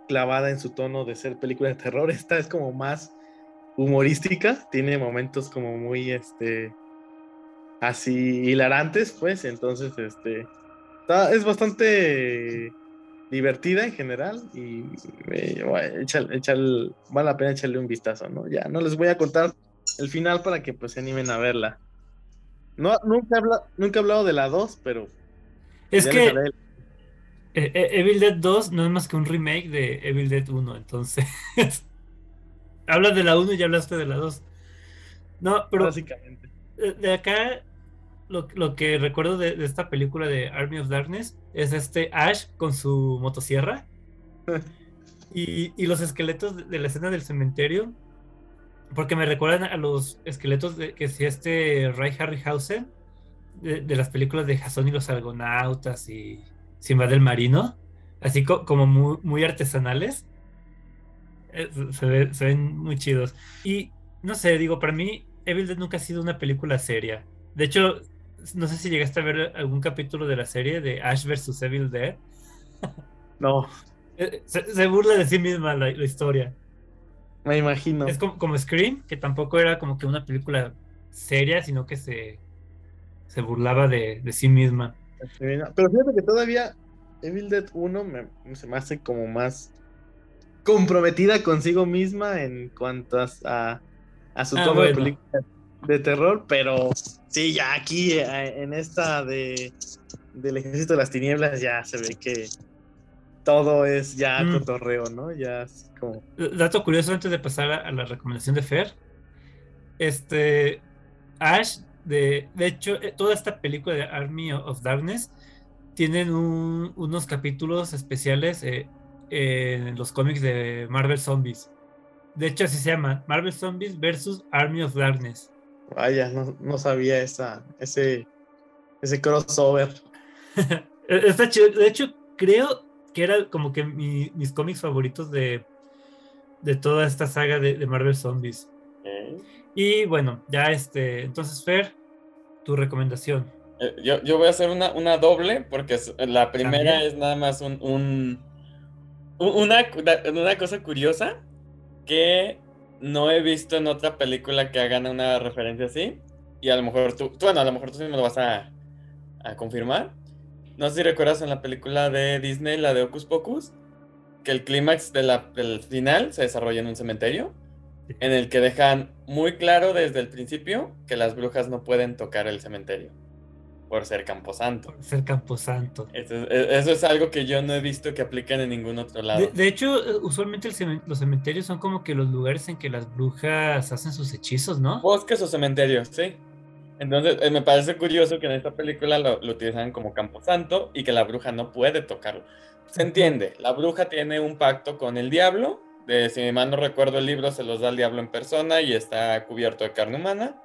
clavada en su tono de ser película de terror, esta es como más humorística, tiene momentos como muy, este, así hilarantes, pues, entonces, este, es bastante divertida en general y vale la pena echarle un vistazo, ¿no? Ya, no les voy a contar el final para que pues se animen a verla. No, nunca, nunca he hablado de la 2, pero... Es que e, e, Evil Dead 2 no es más que un remake de Evil Dead 1, entonces... Hablas de la 1 y ya hablaste de la 2. No, pero... Básicamente. De acá lo, que recuerdo de, esta película de Army of Darkness es este Ash con su motosierra y, los esqueletos de, la escena del cementerio, porque me recuerdan a los esqueletos de, que hacía este Ray Harryhausen de, de las películas de Jason y los Argonautas y Simba del Marino, así como muy, muy artesanales. Eh, se, se ven muy chidos. Y no sé, digo, para mí Evil Dead nunca ha sido una película seria. De hecho, no sé si llegaste a ver algún capítulo de la serie de Ash vs. Evil Dead. No. Eh, se, burla de sí misma la, historia. Me imagino. Es como, Scream, que tampoco era como que una película seria, sino que se, se burlaba de, sí misma. Pero fíjate que todavía Evil Dead 1 me, se me hace como más comprometida consigo misma en cuanto a, a, su ah, tono de película de terror, pero sí, ya aquí eh, en esta de del ejército de las tinieblas ya se ve que todo es ya mm. cotorreo, ¿no? Ya es como. Dato curioso antes de pasar a, la recomendación de Fer. Este. Ash, de, de hecho, eh, toda esta película de Army of Darkness tienen unos capítulos especiales eh, en los cómics de Marvel Zombies. De hecho, así se llama: Marvel Zombies versus Army of Darkness. Vaya, no, sabía esa, ese, ese crossover. Está chido. De hecho, creo que era como que mis cómics favoritos de, de toda esta saga de, Marvel Zombies. Y bueno, ya este, entonces Fer, tu recomendación. Eh, yo, voy a hacer una, una doble, porque la primera es nada más un, un una, una cosa curiosa que no he visto en otra película que hagan una referencia así. Y a lo mejor tú, bueno, a lo mejor tú sí me lo vas a, confirmar. No sé si recuerdas en la película de Disney, la de Ocus Pocus, que el clímax de del final se desarrolla en un cementerio, en el que dejan muy claro desde el principio que las brujas no pueden tocar el cementerio por ser camposanto. Por ser camposanto. Eso, e, eso, es algo que yo no he visto que apliquen en ningún otro lado. De, hecho, eh, usualmente los cementerios son como que los lugares en que las brujas hacen sus hechizos, ¿no? Bosques o cementerios, sí. Entonces, eh, me parece curioso que en esta película lo, lo utilizan como camposanto y que la bruja no puede tocarlo. Se entiende, la bruja tiene un pacto con el diablo, de, si mal no recuerdo el libro, se los da el diablo en persona y está cubierto de carne humana.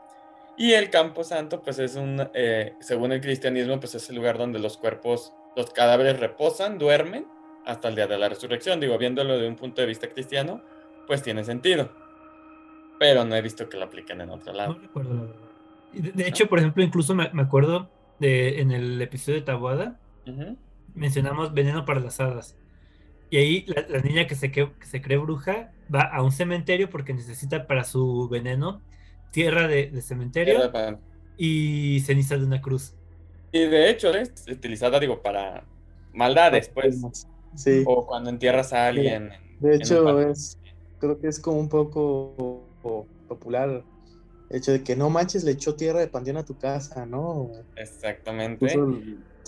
Y el Campo Santo, pues es un, eh, según el cristianismo, pues es el lugar donde los cuerpos, los cadáveres reposan, duermen hasta el día de la resurrección. Digo, viéndolo de un punto de vista cristiano, pues tiene sentido. pero no he visto que lo apliquen en otro No lado. recuerdo la verdad. De, de hecho, por ejemplo, incluso me, me acuerdo de en el episodio de Tabuada, Ujú. Mencionamos veneno para las hadas. Y ahí la, la niña que se, que, que se cree bruja va a un cementerio porque necesita para su veneno tierra de, de cementerio y ceniza de una cruz. Y de hecho es utilizada, digo, para maldades, pues. Sí. O cuando entierras a alguien. en- De en hecho, es, creo que es como un poco popular el hecho de que no manches, le echó tierra de panteón a tu casa, ¿no? Exactamente.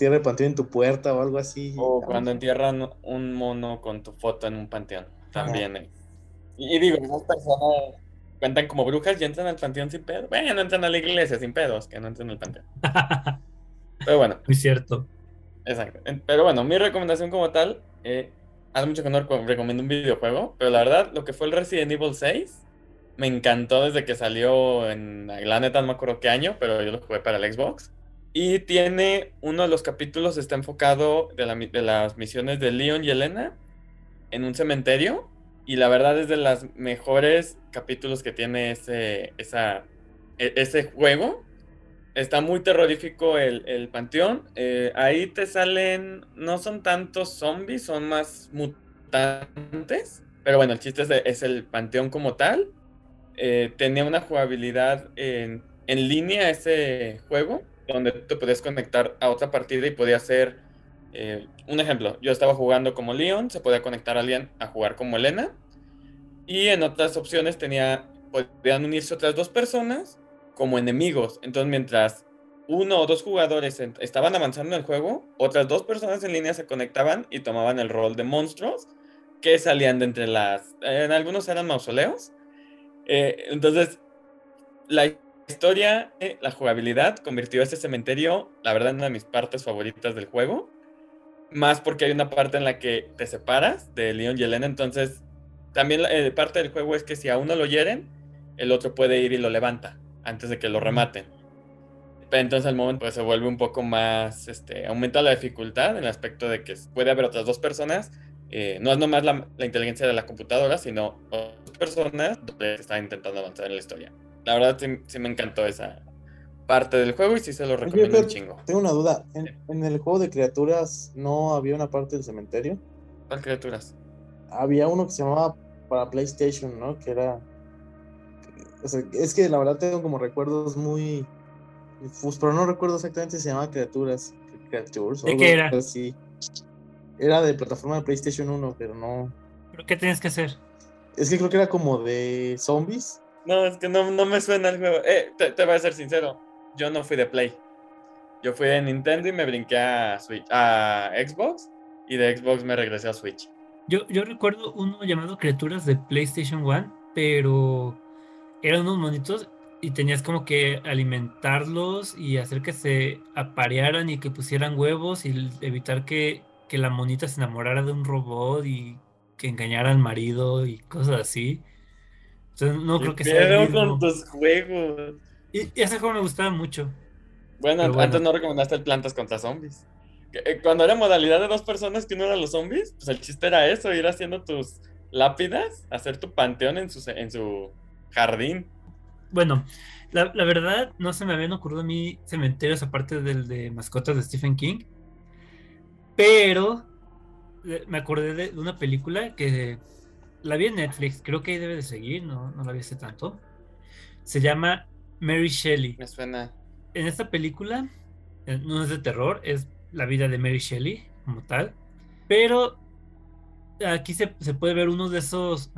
Tierra de panteón en tu puerta o algo así. O cuando entierran un mono con tu foto en un panteón. También es. Y, y digo, esas personas cuentan como brujas y entran al panteón sin pedo. Bueno, entran a la iglesia sin pedos, que no entran al panteón. Pero bueno, Muy cierto. exacto. Pero bueno, mi recomendación como tal, eh, hace mucho que no reco- recomiendo un videojuego, pero la verdad, lo que fue el Resident Evil 6, me encantó desde que salió en, la neta no me acuerdo qué año, pero yo lo jugué para el Xbox. Y tiene, uno de los capítulos está enfocado de, las misiones de Leon y Elena en un cementerio. Y la verdad es de los mejores capítulos que tiene ese, e- ese juego. Está muy terrorífico el, el panteón. Eh, ahí te salen, no son tantos zombies, son más mutantes. Pero bueno, el chiste es, de- es el panteón como tal. Eh, tenía una jugabilidad en, en línea ese juego, donde te podías conectar a otra partida y podía hacer, eh, un ejemplo, yo estaba jugando como Leon, se podía conectar a alguien a jugar como Elena. Y en otras opciones tenía, podían unirse otras dos personas como enemigos. Entonces, mientras uno o dos jugadores estaban avanzando en el juego, otras dos personas en línea se conectaban y tomaban el rol de monstruos que salían de entre las... En algunos eran mausoleos. Eh, entonces, la historia, eh, la jugabilidad convirtió este cementerio, la verdad, en una de mis partes favoritas del juego. Más porque hay una parte en la que te separas de Leon y Elena, entonces también eh, parte del juego es que si a uno lo hieren, el otro puede ir y lo levanta antes de que lo rematen. Entonces al momento pues, se vuelve un poco más, este, aumenta la dificultad en el aspecto de que puede haber otras dos personas. eh, no es nomás la, la inteligencia de la computadora, sino otras personas que están intentando avanzar en la historia. La verdad sí, sí me encantó esa parte del juego y sí se lo Oye, recomiendo un chingo. Tengo una duda. ¿En, en el juego de criaturas no había una parte del cementerio? ¿Cuál criaturas? Había uno que se llamaba para PlayStation, ¿no? Que era. O sea, es que la verdad tengo como recuerdos muy. pero no recuerdo exactamente si se llamaba criaturas. Creatures. o ¿De qué era? así. Era de plataforma de PlayStation 1, pero no. ¿Pero qué tienes que hacer? Es que creo que era como de zombies. No, es que no, no me suena el juego. Eh, te, voy a ser sincero. Yo no fui de Play. Yo fui de Nintendo y me brinqué a Switch, a Xbox. Y de Xbox me regresé a Switch. Yo, yo recuerdo uno llamado Criaturas de PlayStation 1, pero eran unos monitos y tenías como que alimentarlos y hacer que se aparearan y que pusieran huevos y evitar que, que la monita se enamorara de un robot y que engañara al marido y cosas así. Entonces no creo que sea el Pero mismo. con tus juegos. Y, y ese juego me gustaba mucho. Bueno, antes no recomendaste el Plantas contra Zombies. Eh, Cuando era modalidad de dos personas que uno era los zombies, pues el chiste era eso, ir haciendo tus lápidas, hacer tu panteón en su, en su jardín. Bueno, la, la verdad no se me habían ocurrido a mí cementerios aparte del de mascotas de Stephen King, pero eh, me acordé de una película que la vi en Netflix, creo que ahí debe de seguir, no, no la vi hace tanto. Se llama Mary Shelley. Me suena. En esta película eh, no es de terror, es la vida de Mary Shelley como tal, pero aquí se, se puede ver uno de esos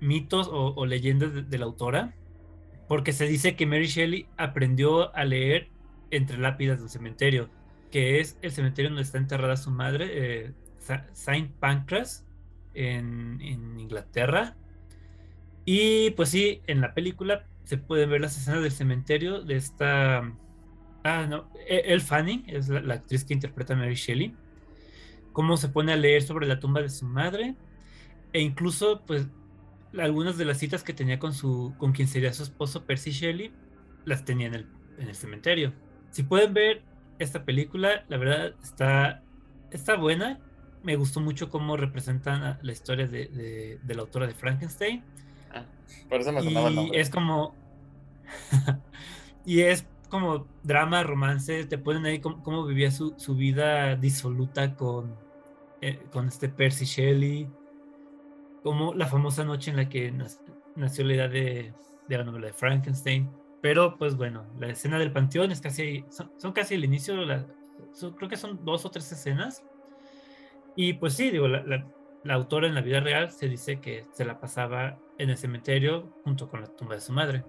mitos o, o leyendas de, de la autora, porque se dice que Mary Shelley aprendió a leer entre lápidas del cementerio, que es el cementerio donde está enterrada su madre, eh, Sa- Saint Pancras, en, en Inglaterra. Y pues sí, en la película se pueden ver las escenas del cementerio de esta... Ah, no, E- Elle Fanning es la, la actriz que interpreta a Mary Shelley. Cómo se pone a leer sobre la tumba de su madre. E incluso, pues, algunas de las citas que tenía con su con quien sería su esposo Percy Shelley, las tenía en el, en el cementerio. Si pueden ver esta película, la verdad está, está buena. Me gustó mucho cómo representan la historia de, de- de la autora de Frankenstein. Ah, por eso me sonaba el Y nombre. es como. y es como drama, romance. Te ponen ahí cómo, cómo vivía su, su vida disoluta con, eh, con este Percy Shelley. Como la famosa noche en la que nació la idea de, de la novela de Frankenstein. Pero, pues bueno, la escena del panteón es casi. Son, son casi el inicio. la- son- creo que son dos o tres escenas. Y pues sí, digo, la, la- la autora en la vida real se dice que se la pasaba en el cementerio junto con la tumba de su madre.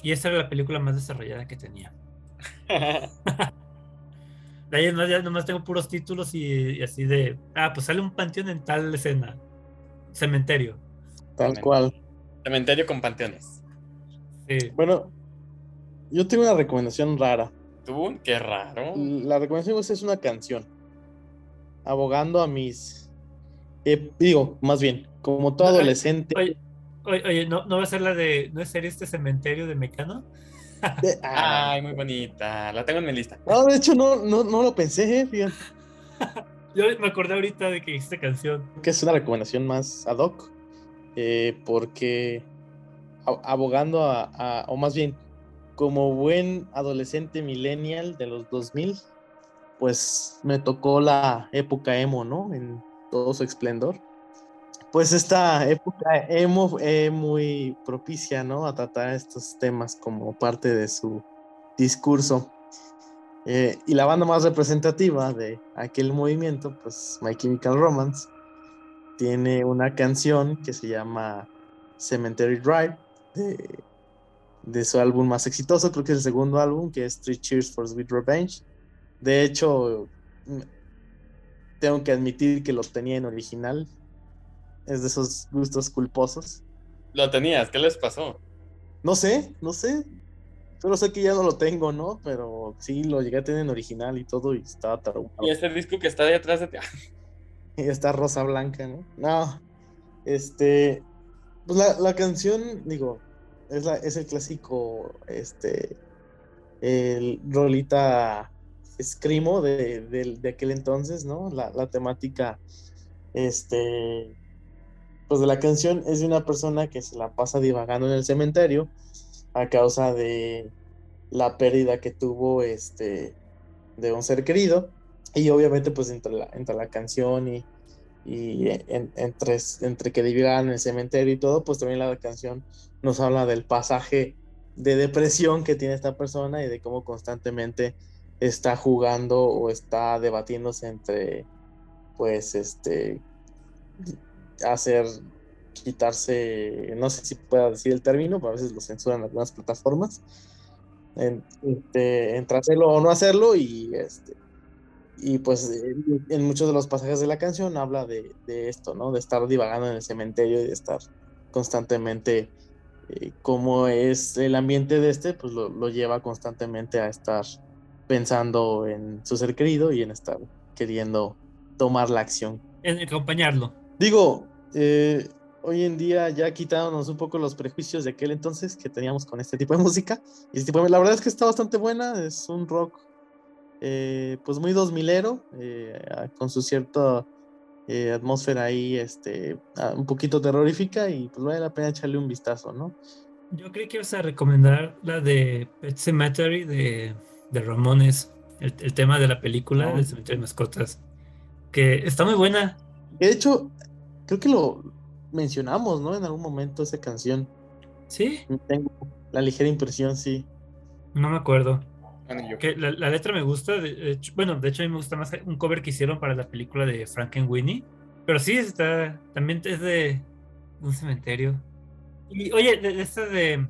Y esa era la película más desarrollada que tenía. De ahí ya nomás tengo puros títulos y, y así de, ah, pues sale un panteón en tal escena. Cementerio. Tal cual. Cementerio con panteones. Sí. Bueno, yo tengo una recomendación rara. ¿Tú? Qué raro. La recomendación es una canción. Abogando a mis. eh, digo, más bien, como todo adolescente. Oye, oye, oye, ¿no, ¿no va a ser la de, no es serio este cementerio de Mecano? de- ah, Ay, muy bonita. La tengo en mi lista. no, de hecho, no, no, no lo pensé, eh, fíjate. Yo me acordé ahorita de que hiciste canción. que es una recomendación más ad hoc, eh, porque abogando a, a- o más bien, como buen adolescente millennial de los 2000, pues me tocó la época emo, ¿no? En todo su esplendor. Pues esta época emo fue muy propicia, ¿no? A tratar estos temas como parte de su discurso. Eh, y la banda más representativa de aquel movimiento, pues My Chemical Romance, tiene una canción que se llama Cemetery Drive, de, de su álbum más exitoso, creo que es el segundo álbum, que es Three Cheers for Sweet Revenge. De hecho, tengo que admitir que lo tenía en original. Es de esos gustos culposos. Lo tenías. ¿Qué les pasó? No sé, no sé. Solo sé que ya no lo tengo, ¿no? Pero sí, lo llegué a tener en original y todo y estaba traumado. Y este disco que está ahí atrás de ti. Y está rosa blanca, ¿no? No. Este. Pues la, la canción, digo, es, la, es el clásico. Este. El rolita Screamo de, de, aquel entonces, ¿no? La, la temática. Este. Pues de la canción es de una persona que se la pasa divagando en el cementerio a causa de la pérdida que tuvo este de un ser querido y obviamente pues entre la, entre la canción y, y en- entre, entre que divagan en el cementerio y todo pues también la canción nos habla del pasaje de depresión que tiene esta persona y de cómo constantemente está jugando o está debatiéndose entre pues este hacer quitarse, no sé si pueda decir el término, pero a veces lo censuran algunas plataformas, en, este, entre hacerlo o no hacerlo y este y pues en, en muchos de los pasajes de la canción habla de, de esto, ¿no? De estar divagando en el cementerio y de estar constantemente eh, como es el ambiente de este, pues lo, lo lleva constantemente a estar pensando en su ser querido y en estar queriendo tomar la acción. En acompañarlo. Digo, eh, hoy en día ya quitándonos un poco los prejuicios de aquel entonces que teníamos con este tipo de música. Y este tipo de- la verdad es que está bastante buena, es un rock eh, pues muy dos milero, eh, con su cierta eh, atmósfera ahí, este, un poquito terrorífica y pues vale la pena echarle un vistazo, ¿no? Yo creí que ibas a recomendar la de Pet Cemetery de, de Ramones, el, el tema de la película del cementerio de mascotas, que está muy buena. De hecho, creo que lo mencionamos, ¿no? En algún momento esa canción. ¿Sí? Tengo la ligera impresión, sí. No me acuerdo. Yo. Que la, la letra me gusta. de- de hecho- bueno, de hecho a mí me gusta más un cover que hicieron para la película de Frankenweenie. Pero sí, está, también es de un cementerio. Y oye, de, de esta de,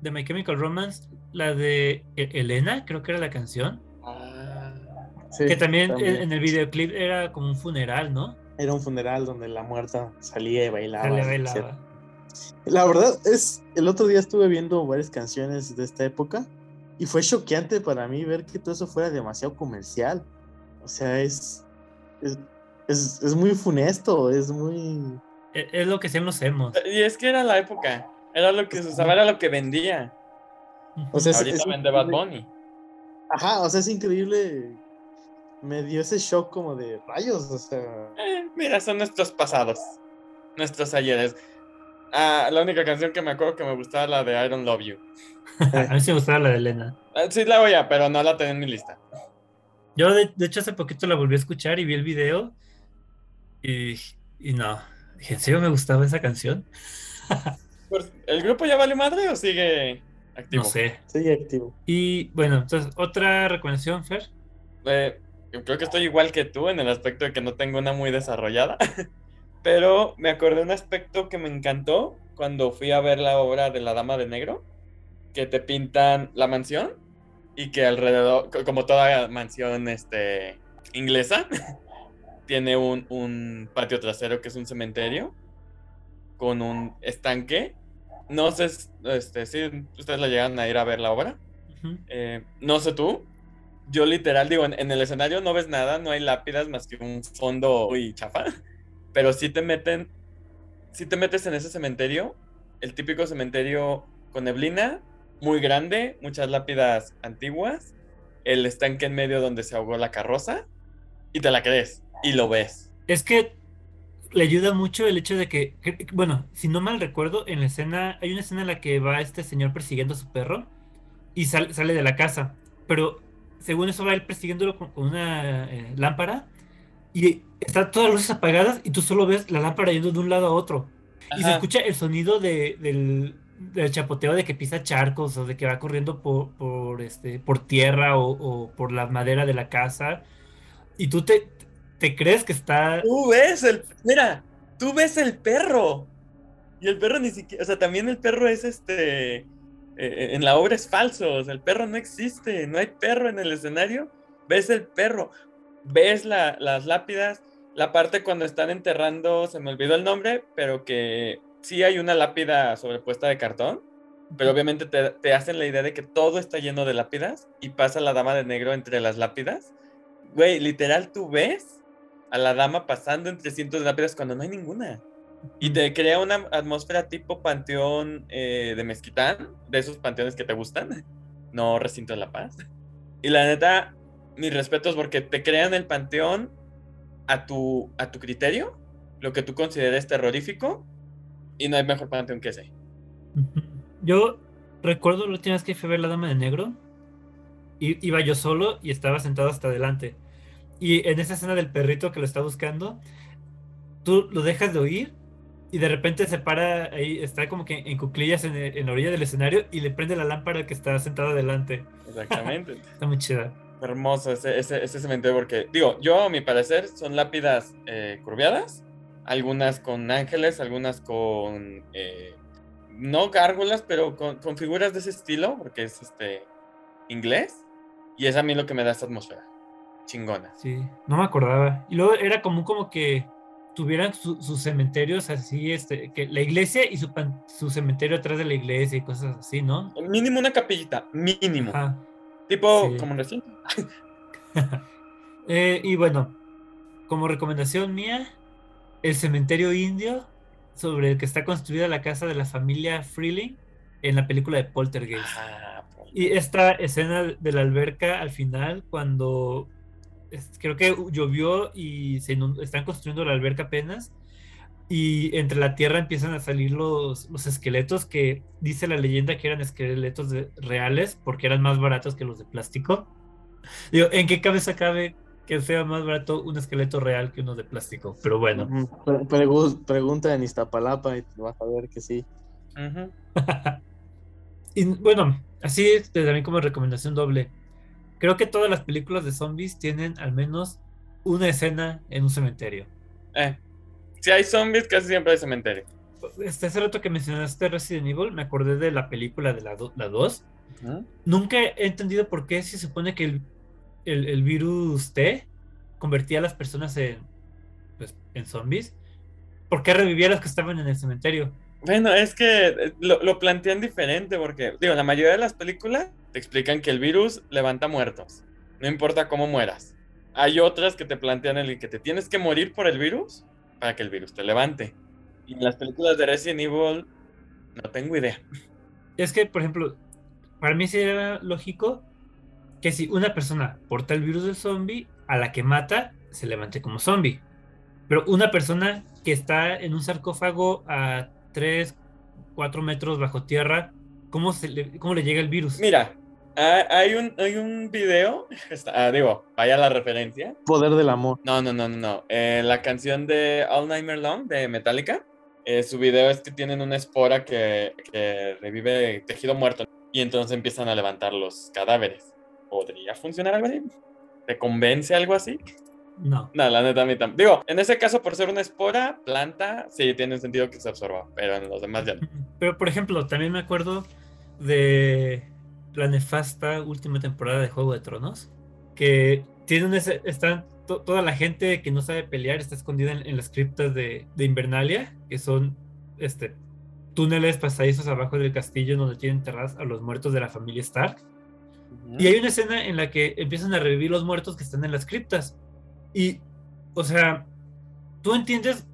de My Chemical Romance, la de E- Elena, creo que era la canción. Ah, Sí, Que también, también. en el videoclip era como un funeral, ¿no? Era un funeral donde la muerta salía y bailaba. La verdad es, el otro día estuve viendo varias canciones de esta época y fue choqueante para mí ver que todo eso fuera demasiado comercial. O sea, es, es, es, es muy funesto, es muy... E- Es lo que hacían los emos. Y es que era la época. Era lo que se usaba, era lo que vendía. O sea, Ahorita es vende Bad. Bunny. Ajá, o sea, es increíble. Me dio ese shock como de rayos, o sea... Eh, mira, son nuestros pasados. Nuestros ayeres. Ah, la única canción que me acuerdo que me gustaba la de I Don't Love You. a mí sí me gustaba la de Elena. Ah, Sí la voy a, pero no la tenía en mi lista. Yo, de, de hecho, hace poquito la volví a escuchar y vi el video. Y, y no. Dije, ¿en serio me gustaba esa canción? Pues, ¿El grupo ya vale madre o sigue activo? No sé. Sigue activo. Y bueno, entonces, otra recomendación, Fer. Eh, yo creo que estoy igual que tú en el aspecto de que no tengo una muy desarrollada. Pero me acordé de un aspecto que me encantó cuando fui a ver la obra de La Dama de Negro, que te pintan la mansión y que alrededor, co- como toda mansión este, inglesa, tiene un, un patio trasero que es un cementerio con un estanque. No sé este, si ustedes la llegan a ir a ver la obra. Eh, no sé tú. Yo literal digo, en, en el escenario no ves nada, no hay lápidas más que un fondo y chafa. Pero sí te meten, si te metes en ese cementerio, el típico cementerio con neblina, muy grande, muchas lápidas antiguas, el estanque en medio donde se ahogó la carroza, y te la crees, y lo ves. Es que le ayuda mucho el hecho de que, bueno, si no mal recuerdo, en la escena, hay una escena en la que va este señor persiguiendo a su perro y sal- sale de la casa, pero según eso va él persiguiéndolo con, con una eh, lámpara y están todas las luces apagadas y tú solo ves la lámpara yendo de un lado a otro. Y se escucha el sonido de- del, del chapoteo de que pisa charcos o de que va corriendo por, por, este, por tierra o, o por la madera de la casa y tú te, te crees que está... Tú ves el. Mira, tú ves el perro. Y el perro ni siquiera. O sea, también el perro es este. eh, en la obra es falso. O sea, el perro no existe. No hay perro en el escenario. Ves el perro. Ves la- las lápidas. La parte cuando están enterrando. Se me olvidó el nombre. Pero que sí hay una lápida sobrepuesta de cartón. Pero obviamente te, te hacen la idea de que todo está lleno de lápidas. Y pasa la dama de negro entre las lápidas. Güey, literal, tú ves a la dama pasando entre cientos de lápidas cuando no hay ninguna. Y te crea una atmósfera tipo panteón eh, de Mezquitán, de esos panteones que te gustan, no recinto de la paz. Y la neta, mis respetos porque te crean el panteón a tu, a tu criterio, lo que tú consideres terrorífico, y no hay mejor panteón que ese. Yo recuerdo la última vez que fui a ver La Dama de Negro. Iba yo solo y estaba sentado hasta adelante. Y en esa escena del perrito que lo está buscando, tú lo dejas de oír y de repente se para ahí, está como que en cuclillas en, el- en la orilla del escenario y le prende la lámpara que está sentado adelante. Exactamente. Está muy chida. Hermoso ese, ese, ese cementerio porque, digo, yo a mi parecer son lápidas eh, curviadas, algunas con ángeles, algunas con, eh, no gárgolas, pero con, con figuras de ese estilo, porque es este inglés, y es a mí lo que me da esta atmósfera, chingona. Sí, no me acordaba. Y luego era común como que tuvieran su- sus cementerios así, este, que la iglesia y su, pan- su cementerio atrás de la iglesia y cosas así, ¿no? Mínimo una capillita, mínimo. Ajá. Tipo, Sí. como recinto. Eh, y bueno, como recomendación mía, el cementerio indio sobre el que está construida la casa de la familia Freeling en la película de Poltergeist. Ah. Y esta escena de la alberca al final, cuando es- creo que llovió y se inund- están construyendo la alberca apenas, y entre la tierra empiezan a salir los, los esqueletos que dice la leyenda que eran esqueletos de- reales porque eran más baratos que los de plástico. Digo, ¿en qué cabeza cabe que sea más barato un esqueleto real que uno de plástico? Pero bueno. Ujú. Pre- pregu- pregunta en Iztapalapa y vas a ver que sí. Y bueno, así también como recomendación doble. Creo que todas las películas de zombies tienen al menos una escena en un cementerio. Eh, Si hay zombies, casi siempre hay cementerio. Este, hace rato que mencionaste Resident Evil, me acordé de la película de la, do- la 2. Ujú. Nunca he entendido por qué se supone que el, el- el virus T convertía a las personas en, pues, en zombies. ¿Por qué revivía a los que estaban en el cementerio? Bueno, es que lo, lo plantean diferente porque, digo, la mayoría de las películas te explican que el virus levanta muertos, no importa cómo mueras. Hay otras que te plantean el que te tienes que morir por el virus para que el virus te levante. Y en las películas de Resident Evil, no tengo idea. Es que, por ejemplo, para mí sería lógico que si una persona porta el virus del zombie, a la que mata, se levante como zombie. Pero una persona que está en un sarcófago a 3, cuatro metros bajo tierra, ¿cómo, se le, cómo le llega el virus? Mira, hay un, hay un video, está- ah, digo, vaya la referencia. Poder del amor. No, no, no, no, no. Eh, la canción de All Nightmare Long de Metallica, eh, su video es que tienen una espora que, que revive tejido muerto y entonces empiezan a levantar los cadáveres. ¿Podría funcionar algo así? ¿Te convence algo así? No. No, la neta a mí tampoco. Digo, en ese caso, por ser una espora, planta, sí, tiene sentido que se absorba, pero en los demás ya no. Pero, por ejemplo, también me acuerdo de la nefasta última temporada de Juego de Tronos, que tiene un ese- están to- toda la gente que no sabe pelear está escondida en, en las criptas de, de Invernalia, que son este túneles pasadizos abajo del castillo donde tienen enterrados a los muertos de la familia Stark. Y hay una escena en la que empiezan a revivir los muertos que están en las criptas. Y, o sea, tú entiendes,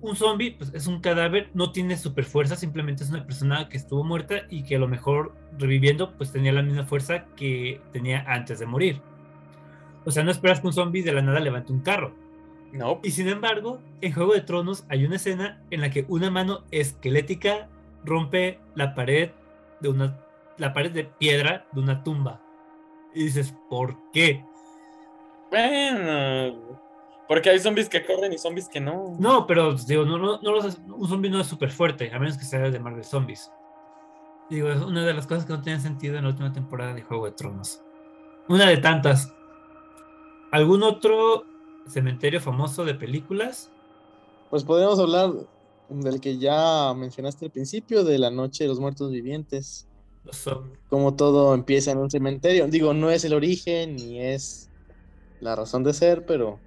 un zombie pues, es un cadáver, no tiene super fuerza, simplemente es una persona que estuvo muerta y que a lo mejor reviviendo pues tenía la misma fuerza que tenía antes de morir. O sea, no esperas que un zombie de la nada levante un carro. No, Y sin embargo, en Juego de Tronos hay una escena en la que una mano esquelética rompe la pared de una la pared de piedra de una tumba. Y dices, ¿por qué? bueno. Porque hay zombies que corren y zombies que no. No, pero digo, no, no, no los- un zombie no es súper fuerte, a menos que sea de Marvel Zombies. Digo, es una de las cosas que no tienen sentido en la última temporada de Juego de Tronos. Una de tantas. ¿Algún otro cementerio famoso de películas? Pues podemos hablar del que ya mencionaste al principio, de la noche de los muertos vivientes. Los zombies. Como todo empieza en un cementerio. Digo, no es el origen ni es la razón de ser, pero,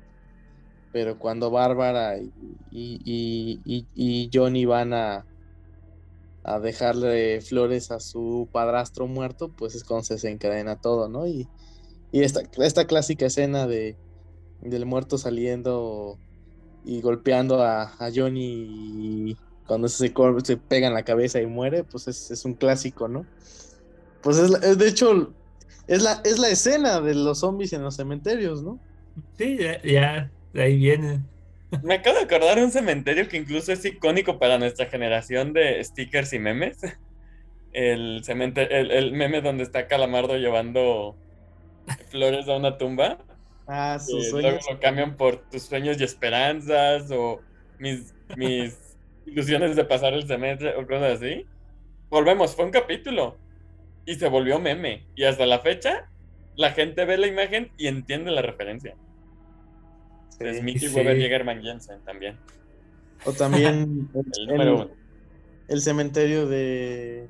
pero cuando Bárbara y, y- y- Johnny van a, a dejarle flores a su padrastro muerto, pues es cuando se desencadena todo, ¿no? Y, esta, esta clásica escena de, del muerto saliendo y golpeando a, a Johnny y cuando se, se pega en la cabeza y muere, pues es, es un clásico, ¿no? Pues es, es de hecho, es la, es la escena de los zombies en los cementerios, ¿no? Sí, ya, ya, de ahí viene. Me acabo de acordar de un cementerio que incluso es icónico para nuestra generación de stickers y memes. El, cemente- el, el meme donde está Calamardo llevando flores a una tumba. Ah, Y sus luego sueños. lo cambian por tus sueños y esperanzas o mis, mis ilusiones de pasar el semestre o cosas así. Volvemos, fue un capítulo y se volvió meme. Y hasta la fecha, la gente ve la imagen y entiende la referencia. De Sí. Smith y Sí. Weber Jägerman Jensen también. O también El el, número uno. el cementerio de,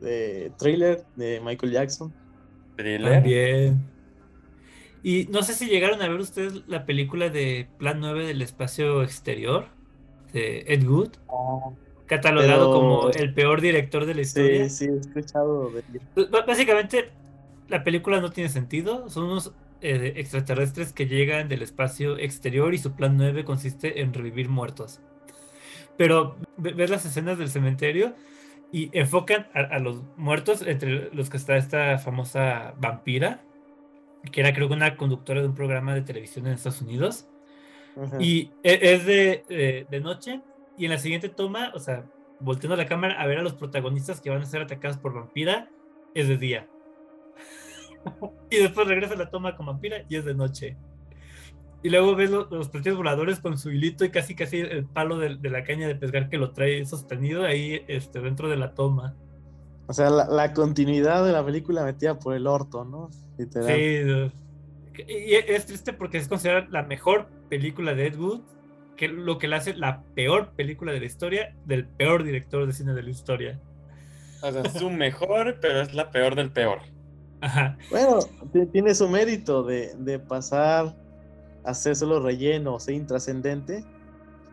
de Thriller de Michael Jackson. Thriller. También. Y no sé si llegaron a ver ustedes la película de Plan 9 del espacio exterior de Ed Wood, catalogado Pero- como el peor director de la historia. Sí, sí, he escuchado de Básicamente, la película no tiene sentido. Son unos eh, extraterrestres que llegan del espacio exterior y su plan 9 consiste en revivir muertos. Pero ve- ves las escenas del cementerio y enfocan a, a los muertos, entre los que está esta famosa vampira, que era creo que una conductora de un programa de televisión en Estados Unidos. Y e- es de, eh, de noche. Y en la siguiente toma, o sea, volteando la cámara a ver a los protagonistas que van a ser atacados por vampira, es de día. y después regresa la toma con vampira y es de noche. Y luego ves lo- los platillos voladores con su hilito y casi casi el palo de, de la caña de pescar que lo trae sostenido ahí este, dentro de la toma. O sea, la, la continuidad de la película metida por el orto, ¿no? Literal. Sí, y es triste porque es considerada la mejor película de Ed Wood, que lo que le hace la peor película de la historia del peor director de cine de la historia. O sea, su mejor, pero es la peor del peor. Ajá. Bueno, ti- tiene su mérito de, de pasar a ser solo relleno o ser intrascendente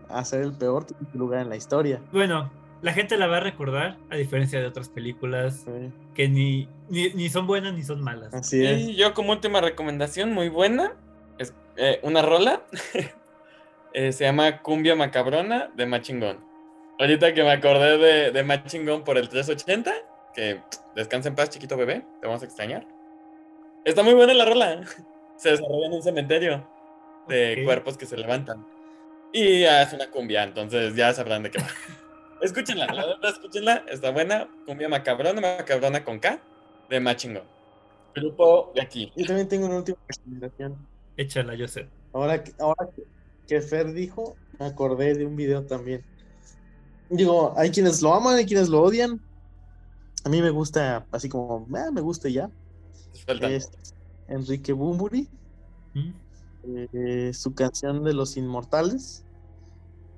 a ser el peor lugar en la historia. Bueno, la gente la va a recordar, a diferencia de otras películas Sí, que ni, ni, ni son buenas ni son malas. Así es. Y yo como última recomendación muy buena, es eh, una rola, eh, se llama Cumbia Macabrona de Machingón. Ahorita que me acordé de, de Machingón por el 380, que descansa en paz chiquito bebé, te vamos a extrañar. Está muy buena la rola, se desarrolla en un cementerio de cuerpos que se levantan. Y ya es una cumbia, entonces ya sabrán de qué va. Escúchenla, la verdad, escúchenla, está buena. Cumbia macabrona, macabrona con K, de Machingo. Grupo de aquí. Yo también tengo una última recomendación. Échala. Ahora, que- ahora que- que Fer dijo, me acordé de un video también. Digo, hay quienes lo aman, hay quienes lo odian. A mí me gusta, así como, "Ah, me gusta ya. Es Enrique Bumburi, ¿Mm? eh, su canción de Los Inmortales.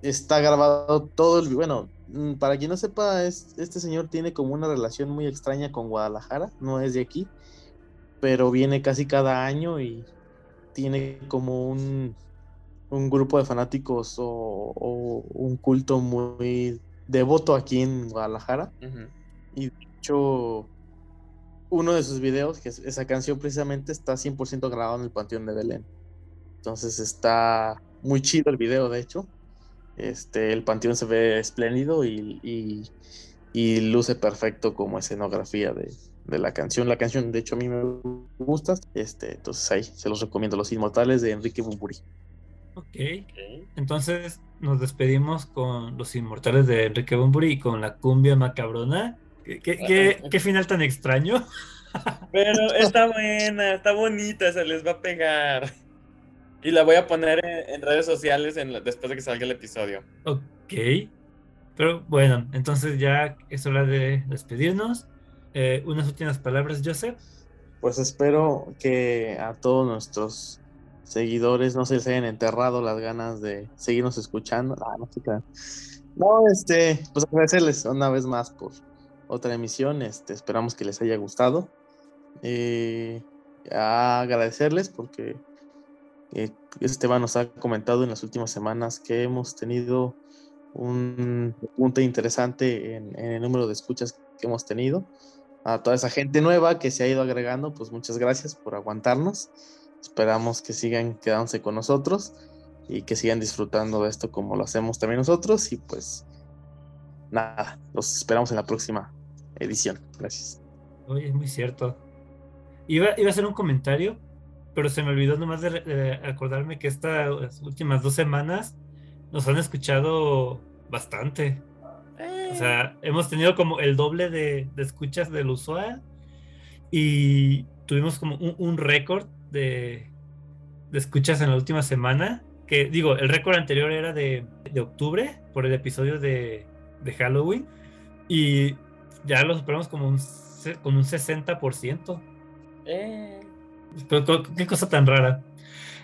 Está grabado todo el... Bueno, mm, para quien no sepa, es, este señor tiene como una relación muy extraña con Guadalajara, no es de aquí, pero viene casi cada año y tiene como un, un grupo de fanáticos o, o un culto muy devoto aquí en Guadalajara. Y hecho, uno de sus videos, que es esa canción precisamente, está 100% grabado en el Panteón de Belén. Entonces está muy chido el video, de hecho. Este, el panteón se ve espléndido y, y- y luce perfecto como escenografía de, de la canción. La canción, de hecho, a mí me gusta. Este, entonces ahí se los recomiendo. Los Inmortales de Enrique Bumburi. Ok. Ok. Entonces nos despedimos con los inmortales de Enrique Bumburi y con la cumbia macabrona. ¿Qué, qué, qué- qué final tan extraño? Pero está buena, está bonita, se les va a pegar. Y la voy a poner en, en redes sociales en la- después de que salga el episodio. Ok. Pero bueno, entonces ya es hora de despedirnos. Eh, unas últimas palabras, Joseph. Pues espero que a todos nuestros seguidores no se les hayan enterrado las ganas de seguirnos escuchando. Ah, no. No, este, pues agradecerles una vez más por otra emisión. Este, esperamos que les haya gustado. Eh, agradecerles porque eh, Esteban nos ha comentado en las últimas semanas que hemos tenido un punto interesante en, en el número de escuchas que hemos tenido a toda esa gente nueva que se ha ido agregando, pues muchas gracias por aguantarnos. Esperamos que sigan quedándose con nosotros y que sigan disfrutando de esto como lo hacemos también nosotros. Y pues nada, los esperamos en la próxima edición. Gracias. Oye, es muy cierto. Iba, iba a hacer un comentario, pero se me olvidó nomás de, acordarme que estas últimas dos semanas nos han escuchado bastante. O sea, hemos tenido como el doble de, de escuchas del usual y tuvimos como un, un récord de, de escuchas en la última semana. Que digo, el récord anterior era de, de octubre por el episodio de, de Halloween y ya lo superamos como un, con un 60%. Eh, Pero qué cosa tan rara.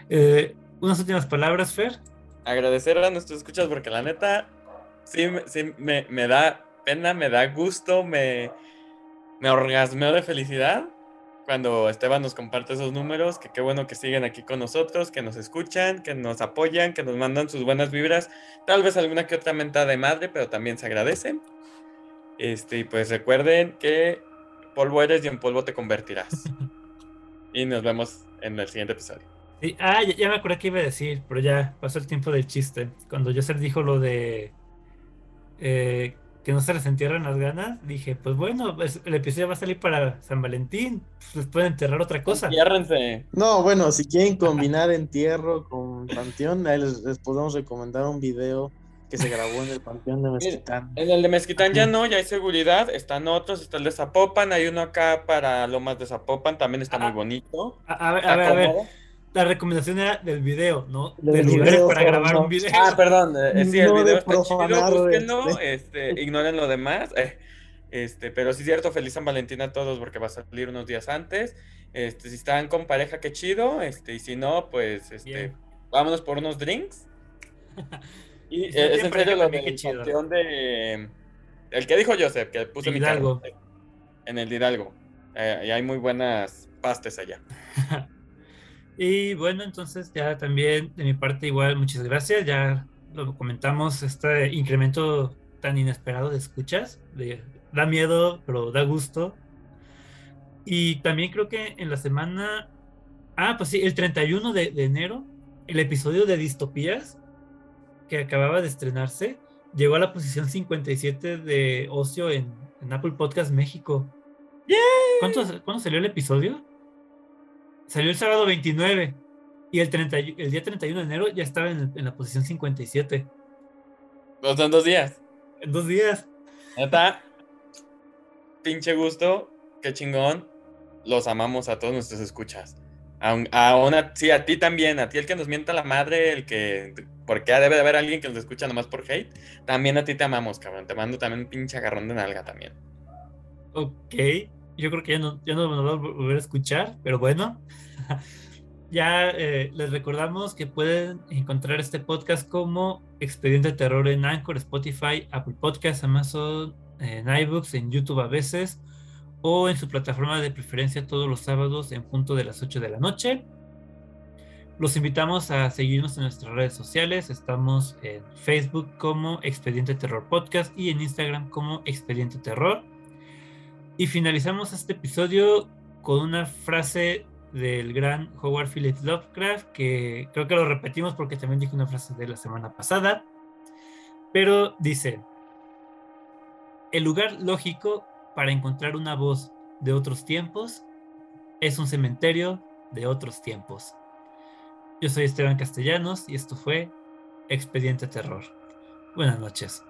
Eh, unas últimas palabras, Fer. agradecer a nuestros escuchas porque la neta sí, me- sí me, me da pena, me da gusto, me, me orgasmeo de felicidad cuando Esteban nos comparte esos números, que qué bueno que siguen aquí con nosotros, que nos escuchan, que nos apoyan, que nos mandan sus buenas vibras, tal vez alguna que otra mentada de madre, pero también se agradece. Este, y pues recuerden que polvo eres y en polvo te convertirás. y nos vemos en el siguiente episodio. Sí, ah, ya, ya me acordé que iba a decir, pero ya pasó el tiempo del chiste. Cuando Joseph dijo lo de eh, que no se les entierran las ganas, dije, pues bueno, pues, el episodio va a salir para San Valentín, pues les pueden enterrar otra cosa. Ciérrense. No, bueno, si quieren combinar entierro con panteón, ahí les, les podemos recomendar un video que se grabó en el panteón de Mezquitán. En el de Mezquitán ya no, ya hay seguridad. Están otros, está el de Zapopan. Hay uno acá para Lomas de Zapopan, también está muy Ah. bonito. A, a ver, a ver, a ver, cómodo. La recomendación era del video, ¿no? Del De lugares video, para grabar no. un video. Ah, perdón. eh, eh, sí, el No de video está chido, búsquenlo. este. Este, ignoren lo demás. eh, este, pero sí es cierto, feliz San Valentín a todos porque va a salir unos días antes. Este, si están con pareja, qué chido. Este, y si no, pues este, Bien. vámonos por unos drinks. Y Y si eh, es en serio lo qué chido. panteón de. El que dijo Joseph, que puso De mi Hidalgo. carro. En el de Hidalgo. Eh, y hay muy buenas pastes allá. Y bueno, entonces ya también de mi parte igual muchas gracias. Ya lo comentamos, este incremento tan inesperado de escuchas. de- da miedo, pero da gusto. Y también creo que en la semana... Ah, pues sí, el 31 de, de enero, el episodio de Distopías, que acababa de estrenarse, llegó a la posición 57 de Ocio en, en Apple Podcast México. ¿Cuánto, ¿Cuándo salió el episodio? Salió el sábado 29 y el, 30 y- el día 31 de enero ya estaba en, en la posición 57. Los son dos días. En dos días. Neta, pinche gusto, qué chingón. Los amamos a todos nuestros escuchas. A, a una, sí, a ti también, a ti el que nos mienta la madre, el que. Porque debe de haber alguien que nos escucha nomás por hate. También a ti te amamos, cabrón. Te mando también un pinche agarrón de nalga también. Ok. Yo creo que ya no, ya no nos va a volver a escuchar, pero bueno. ya eh, les recordamos que pueden encontrar este podcast como Expediente Terror en Anchor, Spotify, Apple Podcasts, Amazon, en iBooks, en YouTube a veces, o en su plataforma de preferencia todos los sábados en punto de las 8 de la noche. Los invitamos a seguirnos en nuestras redes sociales. Estamos en Facebook como Expediente Terror Podcast y en Instagram como Expediente Terror. Y finalizamos este episodio con una frase del gran Howard Phillips Lovecraft, que creo que lo repetimos porque también dije una frase de la semana pasada, pero dice, el lugar lógico para encontrar una voz de otros tiempos es un cementerio de otros tiempos. Yo soy Esteban Castellanos y esto fue Expediente Terror. Buenas noches.